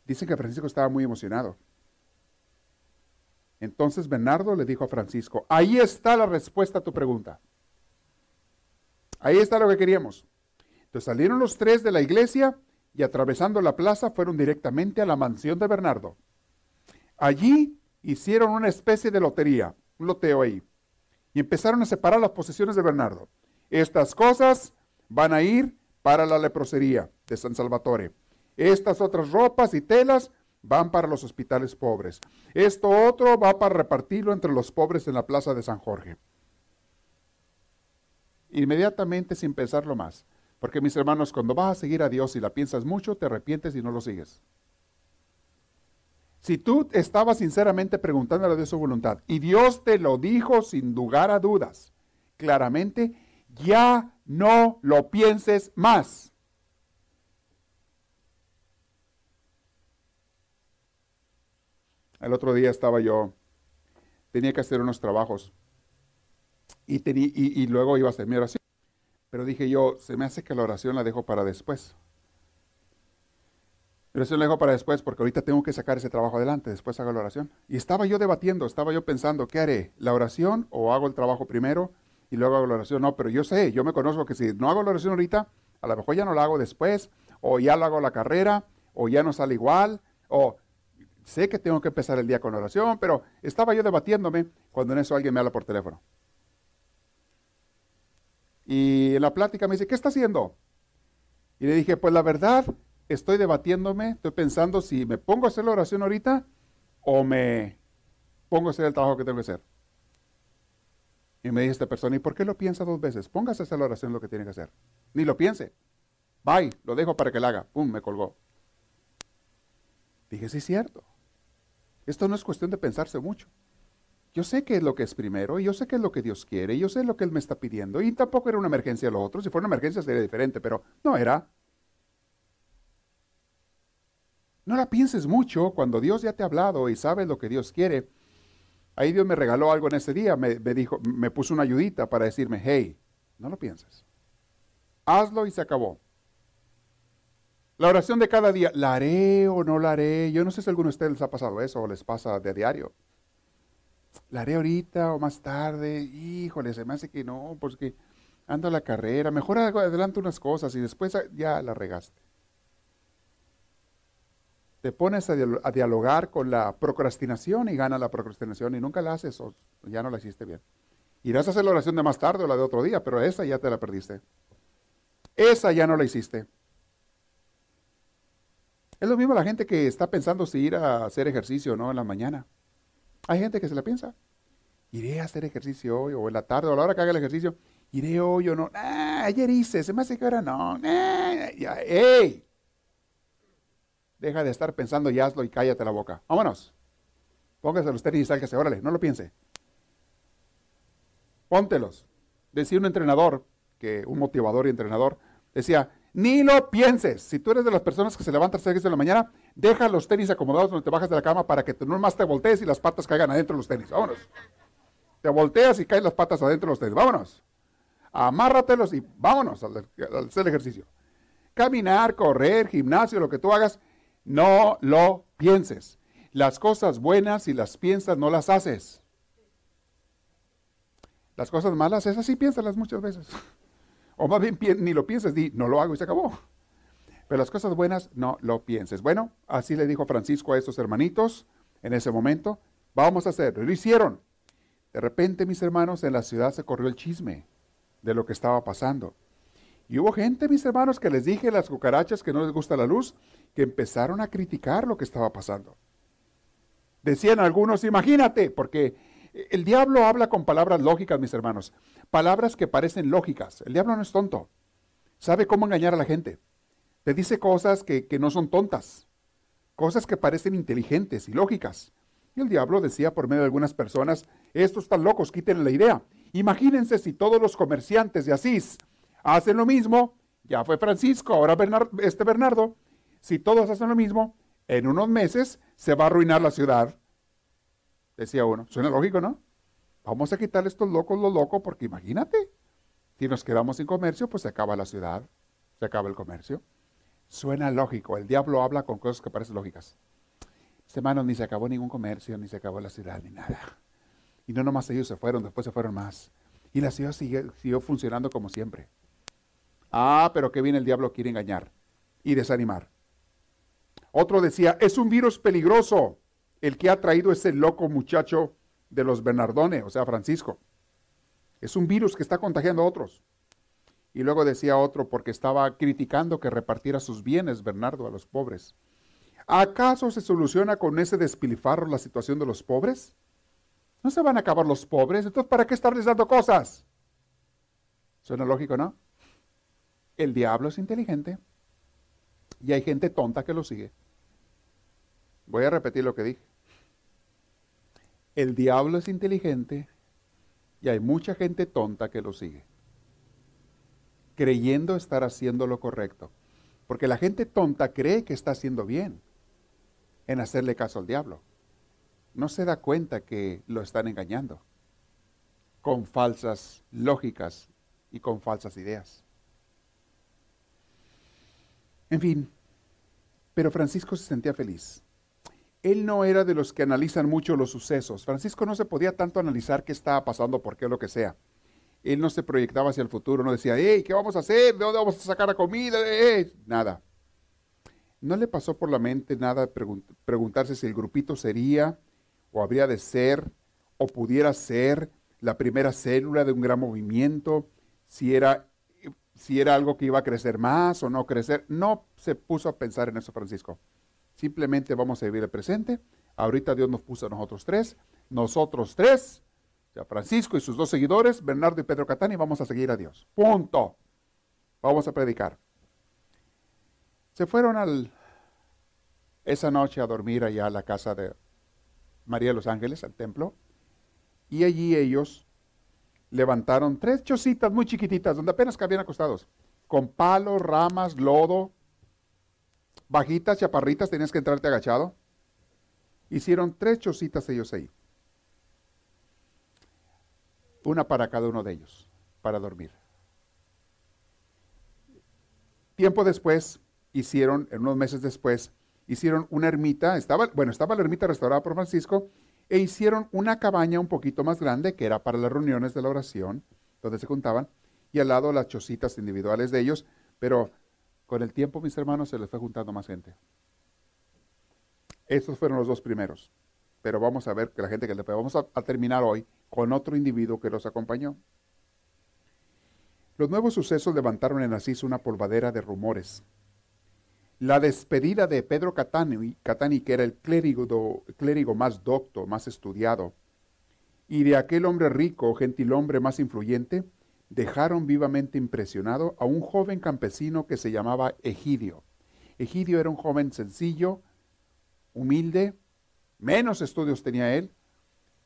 Dicen que Francisco estaba muy emocionado. Entonces Bernardo le dijo a Francisco, ahí está la respuesta a tu pregunta. Ahí está lo que queríamos. Entonces salieron los tres de la iglesia y atravesando la plaza fueron directamente a la mansión de Bernardo. Allí hicieron una especie de lotería, un loteo ahí, y empezaron a separar las posesiones de Bernardo. Estas cosas van a ir para la leprosería de San Salvatore. Estas otras ropas y telas van para los hospitales pobres. Esto otro va para repartirlo entre los pobres en la plaza de San Jorge. Inmediatamente sin pensarlo más. Porque mis hermanos, cuando vas a seguir a Dios y la piensas mucho, te arrepientes y no lo sigues. Si tú estabas sinceramente preguntándole a Dios su voluntad y Dios te lo dijo sin lugar a dudas, claramente, ya no lo pienses más. El otro día estaba yo, tenía que hacer unos trabajos y, y, luego iba a hacer mi. Pero dije yo, se me hace que la oración la dejo para después. La oración la dejo para después porque ahorita tengo que sacar ese trabajo adelante, después hago la oración. Y estaba yo debatiendo, estaba yo pensando, ¿qué haré? ¿La oración o hago el trabajo primero y luego hago la oración? No, pero yo sé, yo me conozco que si no hago la oración ahorita, a lo mejor ya no la hago después, o ya lo hago la carrera, o ya no sale igual, o sé que tengo que empezar el día con oración, pero estaba yo debatiéndome cuando en eso alguien me habla por teléfono. Y en la plática me dice, ¿qué está haciendo? Y le dije, pues la verdad, estoy debatiéndome, estoy pensando si me pongo a hacer la oración ahorita o me pongo a hacer el trabajo que tengo que hacer. Y me dice esta persona, ¿y por qué lo piensa dos veces? Póngase a hacer la oración lo que tiene que hacer. Ni lo piense. Bye, lo dejo para que la haga. Pum, me colgó. Dije, sí es cierto. Esto no es cuestión de pensarse mucho. Yo sé qué es lo que es primero, y yo sé qué es lo que Dios quiere, y yo sé lo que Él me está pidiendo, y tampoco era una emergencia lo otro. Si fuera una emergencia sería diferente, pero no era. No la pienses mucho cuando Dios ya te ha hablado y sabes lo que Dios quiere. Ahí Dios me regaló algo en ese día, me, me dijo, me puso una ayudita para decirme, hey, no lo pienses. Hazlo y se acabó. La oración de cada día, ¿la haré o no la haré? Yo no sé si a alguno de ustedes les ha pasado eso o les pasa de diario. ¿La haré ahorita o más tarde? Híjole, se me hace que no, porque ando a la carrera. Mejor adelante unas cosas y después ya la regaste. Te pones a, dialogar con la procrastinación y gana la procrastinación y nunca la haces o ya no la hiciste bien. Irás a hacer la oración de más tarde o la de otro día, pero esa ya te la perdiste. Esa ya no la hiciste. Es lo mismo la gente que está pensando si ir a hacer ejercicio o no en la mañana. Hay gente que se la piensa. Iré a hacer ejercicio hoy o en la tarde o a la hora que haga el ejercicio. Iré hoy o no. ayer hice, se me hace que ahora no. ¡Ey! Deja de estar pensando y hazlo y cállate la boca. Vámonos. Póngase los tenis y sálgase, órale, no lo piense. póntelos. Decía un entrenador, que un motivador y entrenador, decía, ni lo pienses. Si tú eres de las personas que se levantan a las 6 de la mañana, deja los tenis acomodados donde te bajas de la cama para que tú no más te voltees y las patas caigan adentro de los tenis. Vámonos. Te volteas y caen las patas adentro de los tenis. Vámonos. Amárratelos y vámonos a hacer el ejercicio. Caminar, correr, gimnasio, lo que tú hagas, no lo pienses. Las cosas buenas, si las piensas, no las haces. Las cosas malas, esas sí piénsalas muchas veces. [laughs] O más bien ni lo pienses, di, no lo hago y se acabó. Pero las cosas buenas, no lo pienses. Bueno, así le dijo Francisco a estos hermanitos en ese momento. Vamos a hacerlo. Y lo hicieron. De repente, mis hermanos, en la ciudad se corrió el chisme de lo que estaba pasando. Y hubo gente, mis hermanos, que les dije, las cucarachas que no les gusta la luz, que empezaron a criticar lo que estaba pasando. Decían algunos, imagínate, porque el diablo habla con palabras lógicas, mis hermanos, palabras que parecen lógicas. El diablo no es tonto, sabe cómo engañar a la gente. Te dice cosas que, no son tontas, cosas que parecen inteligentes y lógicas. Y el diablo decía por medio de algunas personas, estos están locos, quiten la idea. Imagínense si todos los comerciantes de Asís hacen lo mismo, ya fue Francisco, ahora este Bernardo, si todos hacen lo mismo, en unos meses se va a arruinar la ciudad decía uno. Suena lógico, ¿no? Vamos a quitarle estos locos lo loco porque imagínate, si nos quedamos sin comercio, pues se acaba la ciudad, se acaba el comercio. Suena lógico, el diablo habla con cosas que parecen lógicas. hermanos, ni se acabó ningún comercio, ni se acabó la ciudad, ni nada. Y no nomás ellos se fueron, después se fueron más. Y la ciudad siguió funcionando como siempre. Ah, pero que viene el diablo quiere engañar y desanimar. Otro decía, es un virus peligroso el que ha traído ese loco muchacho de los Bernardones, o sea, Francisco. Es un virus que está contagiando a otros. Y luego decía otro, porque estaba criticando que repartiera sus bienes Bernardo a los pobres. ¿Acaso se soluciona con ese despilfarro la situación de los pobres? ¿No se van a acabar los pobres? Entonces, ¿para qué estarles dando cosas? Suena lógico, ¿no? El diablo es inteligente y hay gente tonta que lo sigue. Voy a repetir lo que dije. El diablo es inteligente y hay mucha gente tonta que lo sigue, creyendo estar haciendo lo correcto. Porque la gente tonta cree que está haciendo bien en hacerle caso al diablo. No se da cuenta que lo están engañando con falsas lógicas y con falsas ideas. En fin, pero Francisco se sentía feliz él no era de los que analizan mucho los sucesos. Francisco no se podía tanto analizar qué estaba pasando, por qué, lo que sea. Él no se proyectaba hacia el futuro, no decía, hey, ¿qué vamos a hacer? ¿De dónde vamos a sacar la comida? Nada. No le pasó por la mente nada preguntarse si el grupito sería, o habría de ser, o pudiera ser la primera célula de un gran movimiento, si era, si era algo que iba a crecer más o no crecer. No se puso a pensar en eso Francisco. Simplemente vamos a vivir el presente. Ahorita Dios nos puso a nosotros tres. Nosotros tres, sea, Francisco y sus dos seguidores, Bernardo y Pedro Catani, vamos a seguir a Dios. Punto. Vamos a predicar. Se fueron al, esa noche a dormir allá a la casa de María de los Ángeles, al templo. Y allí ellos levantaron tres chocitas muy chiquititas, donde apenas cabían acostados, con palos, ramas, lodo, bajitas, chaparritas, tenías que entrarte agachado. Hicieron tres chocitas ellos ahí. Una para cada uno de ellos, para dormir. Tiempo después, hicieron, en unos meses después, hicieron una ermita, estaba, bueno, estaba la ermita restaurada por Francisco, e hicieron una cabaña un poquito más grande, que era para las reuniones de la oración, donde se juntaban, y al lado las chocitas individuales de ellos, pero con el tiempo, mis hermanos, se les fue juntando más gente. Estos fueron los dos primeros. Pero vamos a ver que la gente que le vamos a, terminar hoy con otro individuo que los acompañó. Los nuevos sucesos levantaron en Asís una polvadera de rumores. La despedida de Pedro Catani, que era el clérigo, clérigo más docto, más estudiado, y de aquel hombre rico, gentil hombre más influyente, dejaron vivamente impresionado a un joven campesino que se llamaba Egidio. Egidio era un joven sencillo, humilde, menos estudios tenía él,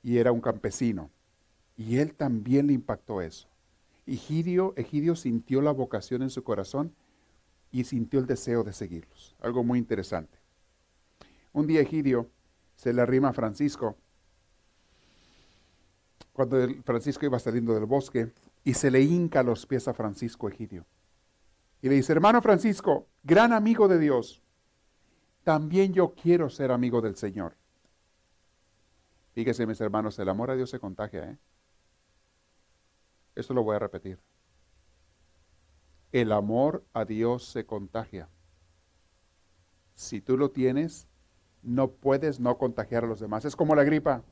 y era un campesino. Y él también le impactó eso. Egidio, Egidio sintió la vocación en su corazón y sintió el deseo de seguirlos. Algo muy interesante. Un día Egidio se le arrima a Francisco cuando Francisco iba saliendo del bosque y se le hinca los pies a Francisco Egidio. Y le dice, hermano Francisco, gran amigo de Dios, también yo quiero ser amigo del Señor. Fíjese, mis hermanos, el amor a Dios se contagia. ¿eh? Esto lo voy a repetir. El amor a Dios se contagia. Si tú lo tienes, no puedes no contagiar a los demás. Es como la gripa.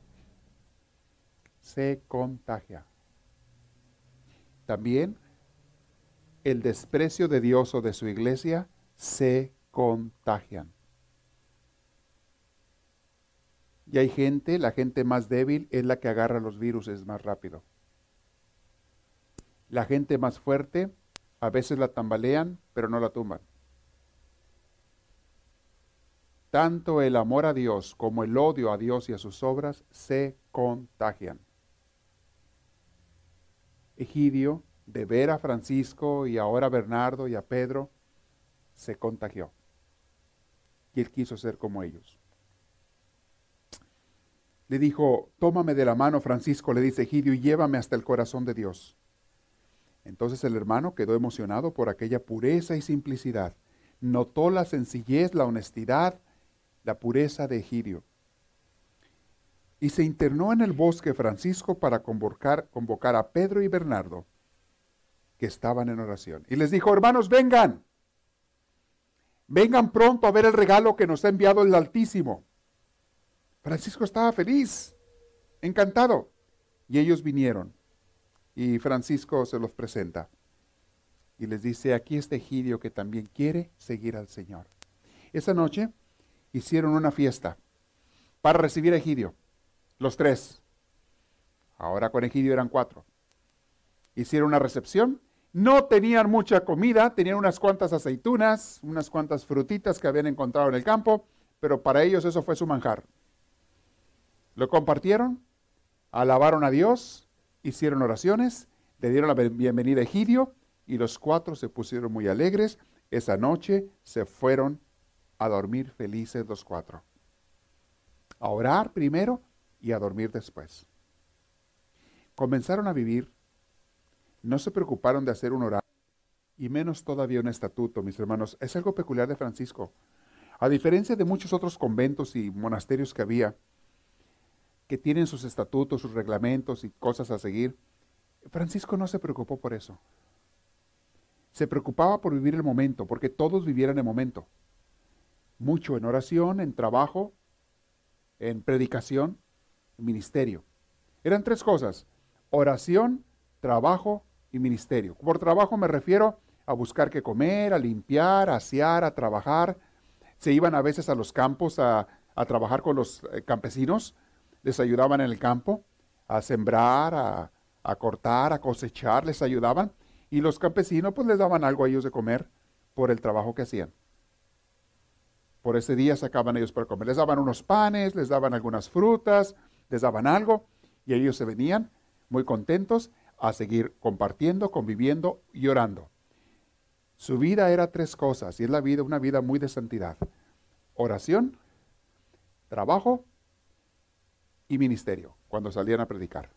Se contagia. También el desprecio de Dios o de su iglesia se contagian. Y hay gente, la gente más débil es la que agarra los virus más rápido. La gente más fuerte a veces la tambalean, pero no la tumban. Tanto el amor a Dios como el odio a Dios y a sus obras se contagian. Egidio, de ver a Francisco y ahora a Bernardo y a Pedro, se contagió. Y él quiso ser como ellos le dijo, tómame de la mano, Francisco, le dice Egidio, y llévame hasta el corazón de Dios. Entonces el hermano quedó emocionado por aquella pureza y simplicidad. Notó la sencillez, la honestidad, la pureza de Egidio. Y se internó en el bosque Francisco para convocar, a Pedro y Bernardo, que estaban en oración. Y les dijo, hermanos, vengan, vengan pronto a ver el regalo que nos ha enviado el Altísimo. Francisco estaba feliz, encantado. Y ellos vinieron. Y Francisco se los presenta. Y les dice, aquí está Egidio que también quiere seguir al Señor. Esa noche hicieron una fiesta para recibir a Egidio. Los tres. Ahora con Egidio eran cuatro. Hicieron una recepción. No tenían mucha comida, tenían unas cuantas aceitunas, unas cuantas frutitas que habían encontrado en el campo, pero para ellos eso fue su manjar. Lo compartieron, alabaron a Dios, hicieron oraciones, le dieron la bienvenida a Egidio y los cuatro se pusieron muy alegres. Esa noche se fueron a dormir felices los cuatro. A orar primero y a dormir después. Comenzaron a vivir, no se preocuparon de hacer un orar y menos todavía un estatuto, mis hermanos. Es algo peculiar de Francisco. A diferencia de muchos otros conventos y monasterios que había, que tienen sus estatutos, sus reglamentos y cosas a seguir. Francisco no se preocupó por eso. Se preocupaba por vivir el momento, porque todos vivieran el momento. Mucho en oración, en trabajo, en predicación, ministerio. Eran tres cosas, oración, trabajo y ministerio. Por trabajo me refiero a buscar qué comer, a limpiar, a asear, a trabajar. Se iban a veces a los campos a, a trabajar con los eh, campesinos les ayudaban en el campo a sembrar, a, cortar, a cosechar, les ayudaban. Y los campesinos pues les daban algo a ellos de comer por el trabajo que hacían. Por ese día sacaban ellos para comer. Les daban unos panes, les daban algunas frutas, les daban algo y ellos se venían muy contentos a seguir compartiendo, conviviendo y orando. Su vida era tres cosas y es la vida, una vida muy de santidad. Oración, trabajo y ministerio cuando salían a predicar.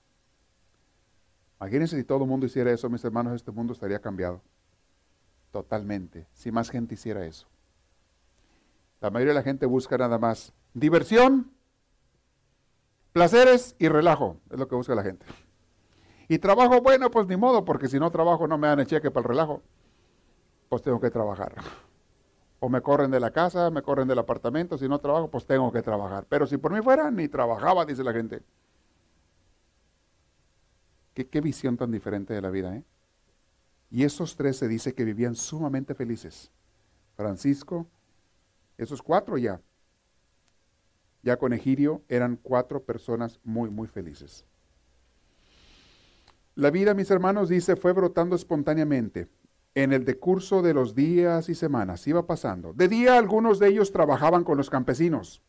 Imagínense si todo el mundo hiciera eso, mis hermanos, este mundo estaría cambiado. Totalmente. Si más gente hiciera eso. La mayoría de la gente busca nada más diversión, placeres y relajo. Es lo que busca la gente. Y trabajo, bueno, pues ni modo, porque si no trabajo no me dan el cheque para el relajo. Pues tengo que trabajar. O me corren de la casa, me corren del apartamento, si no trabajo, pues tengo que trabajar. Pero si por mí fuera, ni trabajaba, dice la gente. Qué, qué visión tan diferente de la vida, ¿eh? Y esos tres se dice que vivían sumamente felices. Francisco, esos cuatro ya. Ya con Egidio eran cuatro personas muy, muy felices. La vida, mis hermanos, dice, fue brotando espontáneamente en el decurso de los días y semanas iba pasando. De día algunos de ellos trabajaban con los campesinos,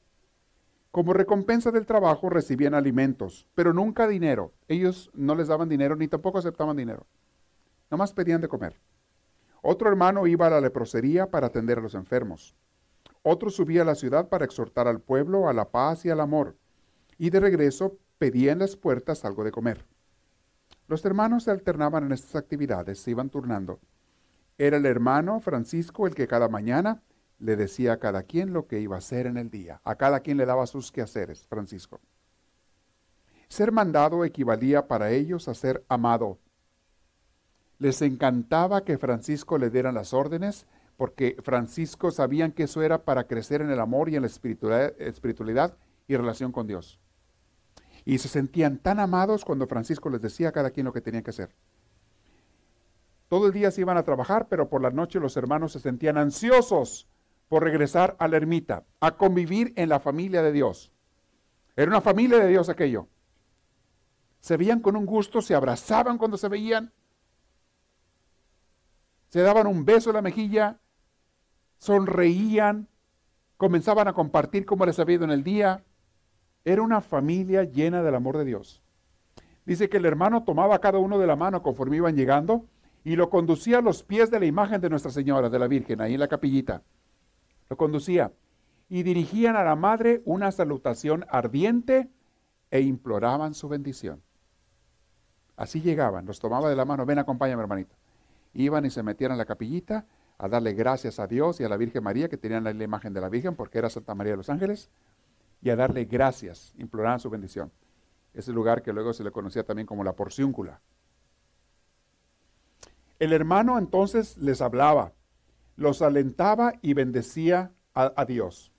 Como recompensa del trabajo recibían alimentos, pero nunca dinero. Ellos no les daban dinero ni tampoco aceptaban dinero. Nomás pedían de comer. Otro hermano iba a la leprosería para atender a los enfermos. Otro subía a la ciudad para exhortar al pueblo a la paz y al amor. Y de regreso pedía en las puertas algo de comer. Los hermanos se alternaban en estas actividades, se iban turnando. Era el hermano Francisco el que cada mañana le decía a cada quien lo que iba a hacer en el día. A cada quien le daba sus quehaceres, Francisco. Ser mandado equivalía para ellos a ser amado. Les encantaba que Francisco le dieran las órdenes, porque Francisco sabían que eso era para crecer en el amor y en la espiritualidad y relación con Dios. Y se sentían tan amados cuando Francisco les decía a cada quien lo que tenían que hacer. Todo el día se iban a trabajar, pero por la noche los hermanos se sentían ansiosos por regresar a la ermita, a convivir en la familia de Dios. Era una familia de Dios aquello. Se veían con un gusto, se abrazaban cuando se veían, se daban un beso en la mejilla, sonreían, comenzaban a compartir cómo les había ido en el día. Era una familia llena del amor de Dios. Dice que el hermano tomaba a cada uno de la mano conforme iban llegando y lo conducía a los pies de la imagen de Nuestra Señora, de la Virgen, ahí en la capillita. Lo conducía. Y dirigían a la madre una salutación ardiente e imploraban su bendición. Así llegaban, los tomaba de la mano, ven, acompáñame, hermanito. Iban y se metían en la capillita a darle gracias a Dios y a la Virgen María, que tenían la imagen de la Virgen, porque era Santa María de los Ángeles, y a darle gracias, imploraban su bendición. Ese lugar que luego se le conocía también como la porciúncula. El hermano entonces les hablaba, los alentaba y bendecía a, Dios.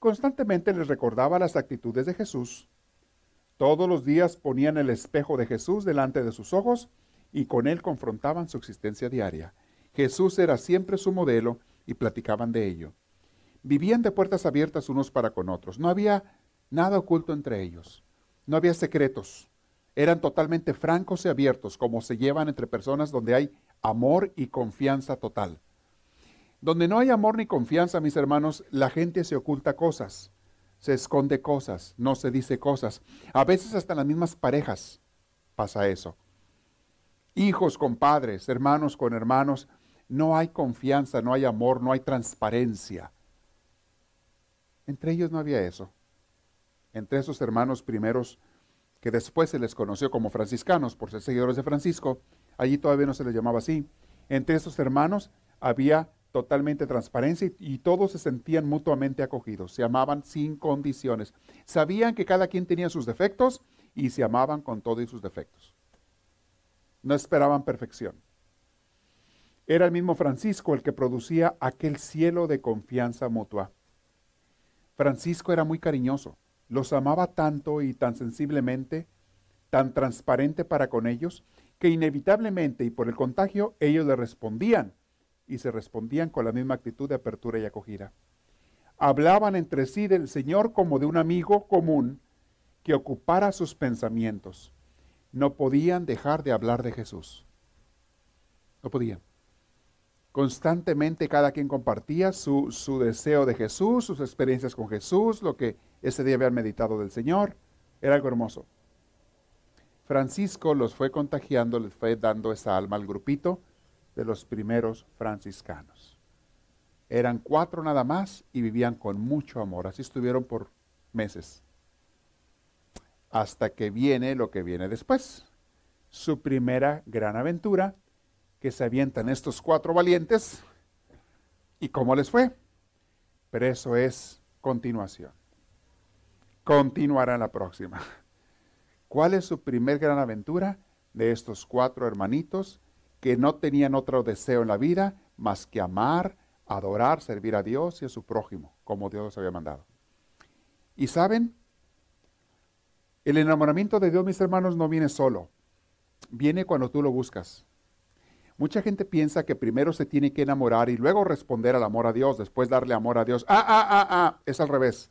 Constantemente les recordaba las actitudes de Jesús. Todos los días ponían el espejo de Jesús delante de sus ojos y con él confrontaban su existencia diaria. Jesús era siempre su modelo y platicaban de ello. Vivían de puertas abiertas unos para con otros. No había nada oculto entre ellos. No había secretos eran totalmente francos y abiertos, como se llevan entre personas donde hay amor y confianza total. Donde no hay amor ni confianza, mis hermanos, la gente se oculta cosas, se esconde cosas, no se dice cosas. A veces hasta en las mismas parejas pasa eso. Hijos con padres, hermanos con hermanos, no hay confianza, no hay amor, no hay transparencia. Entre ellos no había eso. Entre esos hermanos primeros que después se les conoció como franciscanos por ser seguidores de Francisco, allí todavía no se les llamaba así. Entre esos hermanos había totalmente transparencia y, todos se sentían mutuamente acogidos, se amaban sin condiciones. Sabían que cada quien tenía sus defectos y se amaban con todos sus defectos. No esperaban perfección. Era el mismo Francisco el que producía aquel cielo de confianza mutua. Francisco era muy cariñoso los amaba tanto y tan sensiblemente, tan transparente para con ellos, que inevitablemente y por el contagio ellos le respondían y se respondían con la misma actitud de apertura y acogida. Hablaban entre sí del Señor como de un amigo común que ocupara sus pensamientos. No podían dejar de hablar de Jesús. No podían. Constantemente cada quien compartía su, su deseo de Jesús, sus experiencias con Jesús, lo que ese día habían meditado del Señor. Era algo hermoso. Francisco los fue contagiando, les fue dando esa alma al grupito de los primeros franciscanos. Eran cuatro nada más y vivían con mucho amor. Así estuvieron por meses. Hasta que viene lo que viene después. Su primera gran aventura, que se avientan estos cuatro valientes. ¿Y cómo les fue? Pero eso es continuación continuará en la próxima. ¿Cuál es su primer gran aventura de estos cuatro hermanitos que no tenían otro deseo en la vida más que amar, adorar, servir a Dios y a su prójimo, como Dios los había mandado? Y saben, el enamoramiento de Dios, mis hermanos, no viene solo, viene cuando tú lo buscas. Mucha gente piensa que primero se tiene que enamorar y luego responder al amor a Dios, después darle amor a Dios. Ah, ah, ah, ah, es al revés.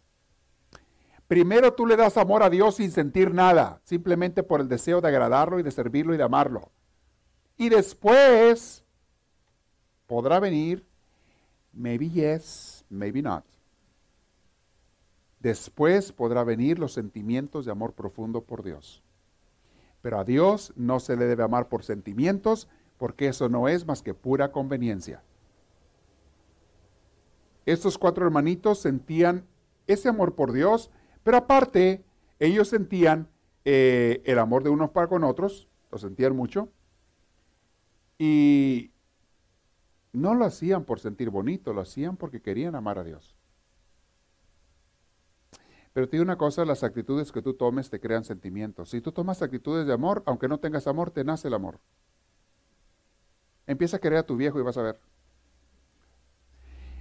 Primero tú le das amor a Dios sin sentir nada, simplemente por el deseo de agradarlo y de servirlo y de amarlo. Y después podrá venir, maybe yes, maybe not. Después podrá venir los sentimientos de amor profundo por Dios. Pero a Dios no se le debe amar por sentimientos, porque eso no es más que pura conveniencia. Estos cuatro hermanitos sentían ese amor por Dios, pero aparte ellos sentían eh, el amor de unos para con otros, lo sentían mucho, y no lo hacían por sentir bonito, lo hacían porque querían amar a Dios. Pero te digo una cosa, las actitudes que tú tomes te crean sentimientos. Si tú tomas actitudes de amor, aunque no tengas amor, te nace el amor. Empieza a querer a tu viejo y vas a ver.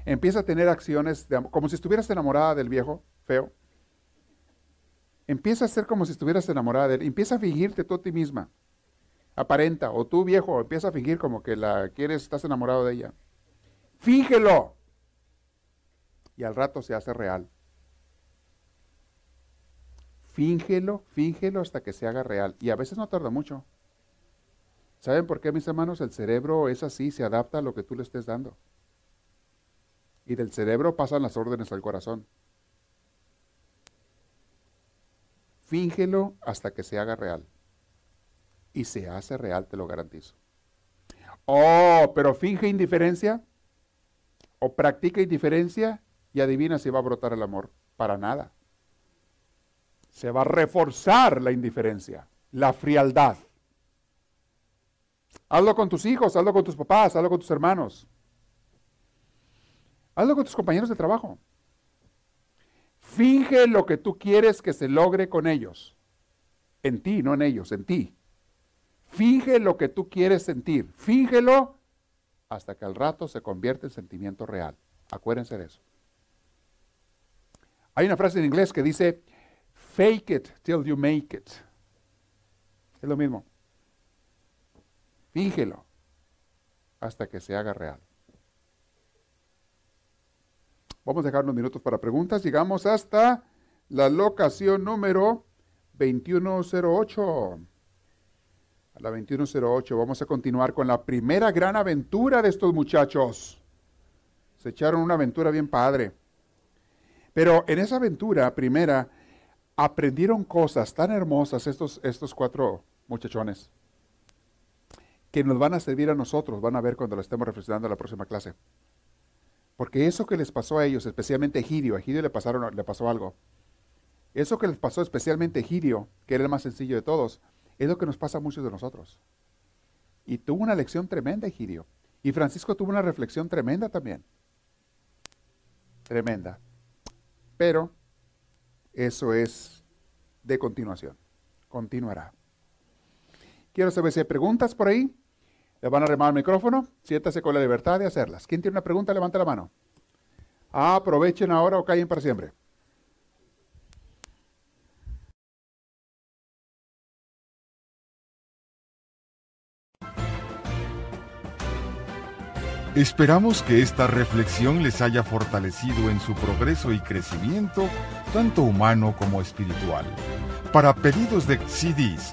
Empieza a tener acciones de, como si estuvieras enamorada del viejo, feo. Empieza a ser como si estuvieras enamorada de él. Empieza a fingirte tú a ti misma. Aparenta. O tú, viejo, empieza a fingir como que la quieres, estás enamorado de ella. Fíngelo. Y al rato se hace real. Fíngelo, fíngelo hasta que se haga real. Y a veces no tarda mucho. ¿Saben por qué, mis hermanos? El cerebro es así, se adapta a lo que tú le estés dando. Y del cerebro pasan las órdenes al corazón. Fíngelo hasta que se haga real. Y se hace real, te lo garantizo. Oh, pero finge indiferencia o practica indiferencia y adivina si va a brotar el amor. Para nada se va a reforzar la indiferencia, la frialdad. Hazlo con tus hijos, hazlo con tus papás, hazlo con tus hermanos. Hazlo con tus compañeros de trabajo. Finge lo que tú quieres que se logre con ellos. En ti, no en ellos, en ti. Finge lo que tú quieres sentir. Fíngelo hasta que al rato se convierte en sentimiento real. Acuérdense de eso. Hay una frase en inglés que dice, Fake it till you make it. Es lo mismo. Fíjelo hasta que se haga real. Vamos a dejar unos minutos para preguntas. Llegamos hasta la locación número 2108. A la 2108 vamos a continuar con la primera gran aventura de estos muchachos. Se echaron una aventura bien padre. Pero en esa aventura primera aprendieron cosas tan hermosas estos, estos cuatro muchachones que nos van a servir a nosotros, van a ver cuando lo estemos reflexionando en la próxima clase. Porque eso que les pasó a ellos, especialmente a Egidio, a Egidio le, pasaron, le pasó algo. Eso que les pasó especialmente a Egidio, que era el más sencillo de todos, es lo que nos pasa a muchos de nosotros. Y tuvo una lección tremenda Egidio. Y Francisco tuvo una reflexión tremenda también. Tremenda. Pero eso es de continuación. Continuará. Quiero saber si hay preguntas por ahí. Le van a remar el micrófono. Siéntase con la libertad de hacerlas. ¿Quién tiene una pregunta? Levanta la mano. aprovechen ahora o callen para siempre. Esperamos que esta reflexión les haya fortalecido en su progreso y crecimiento, tanto humano como espiritual. Para pedidos de CDs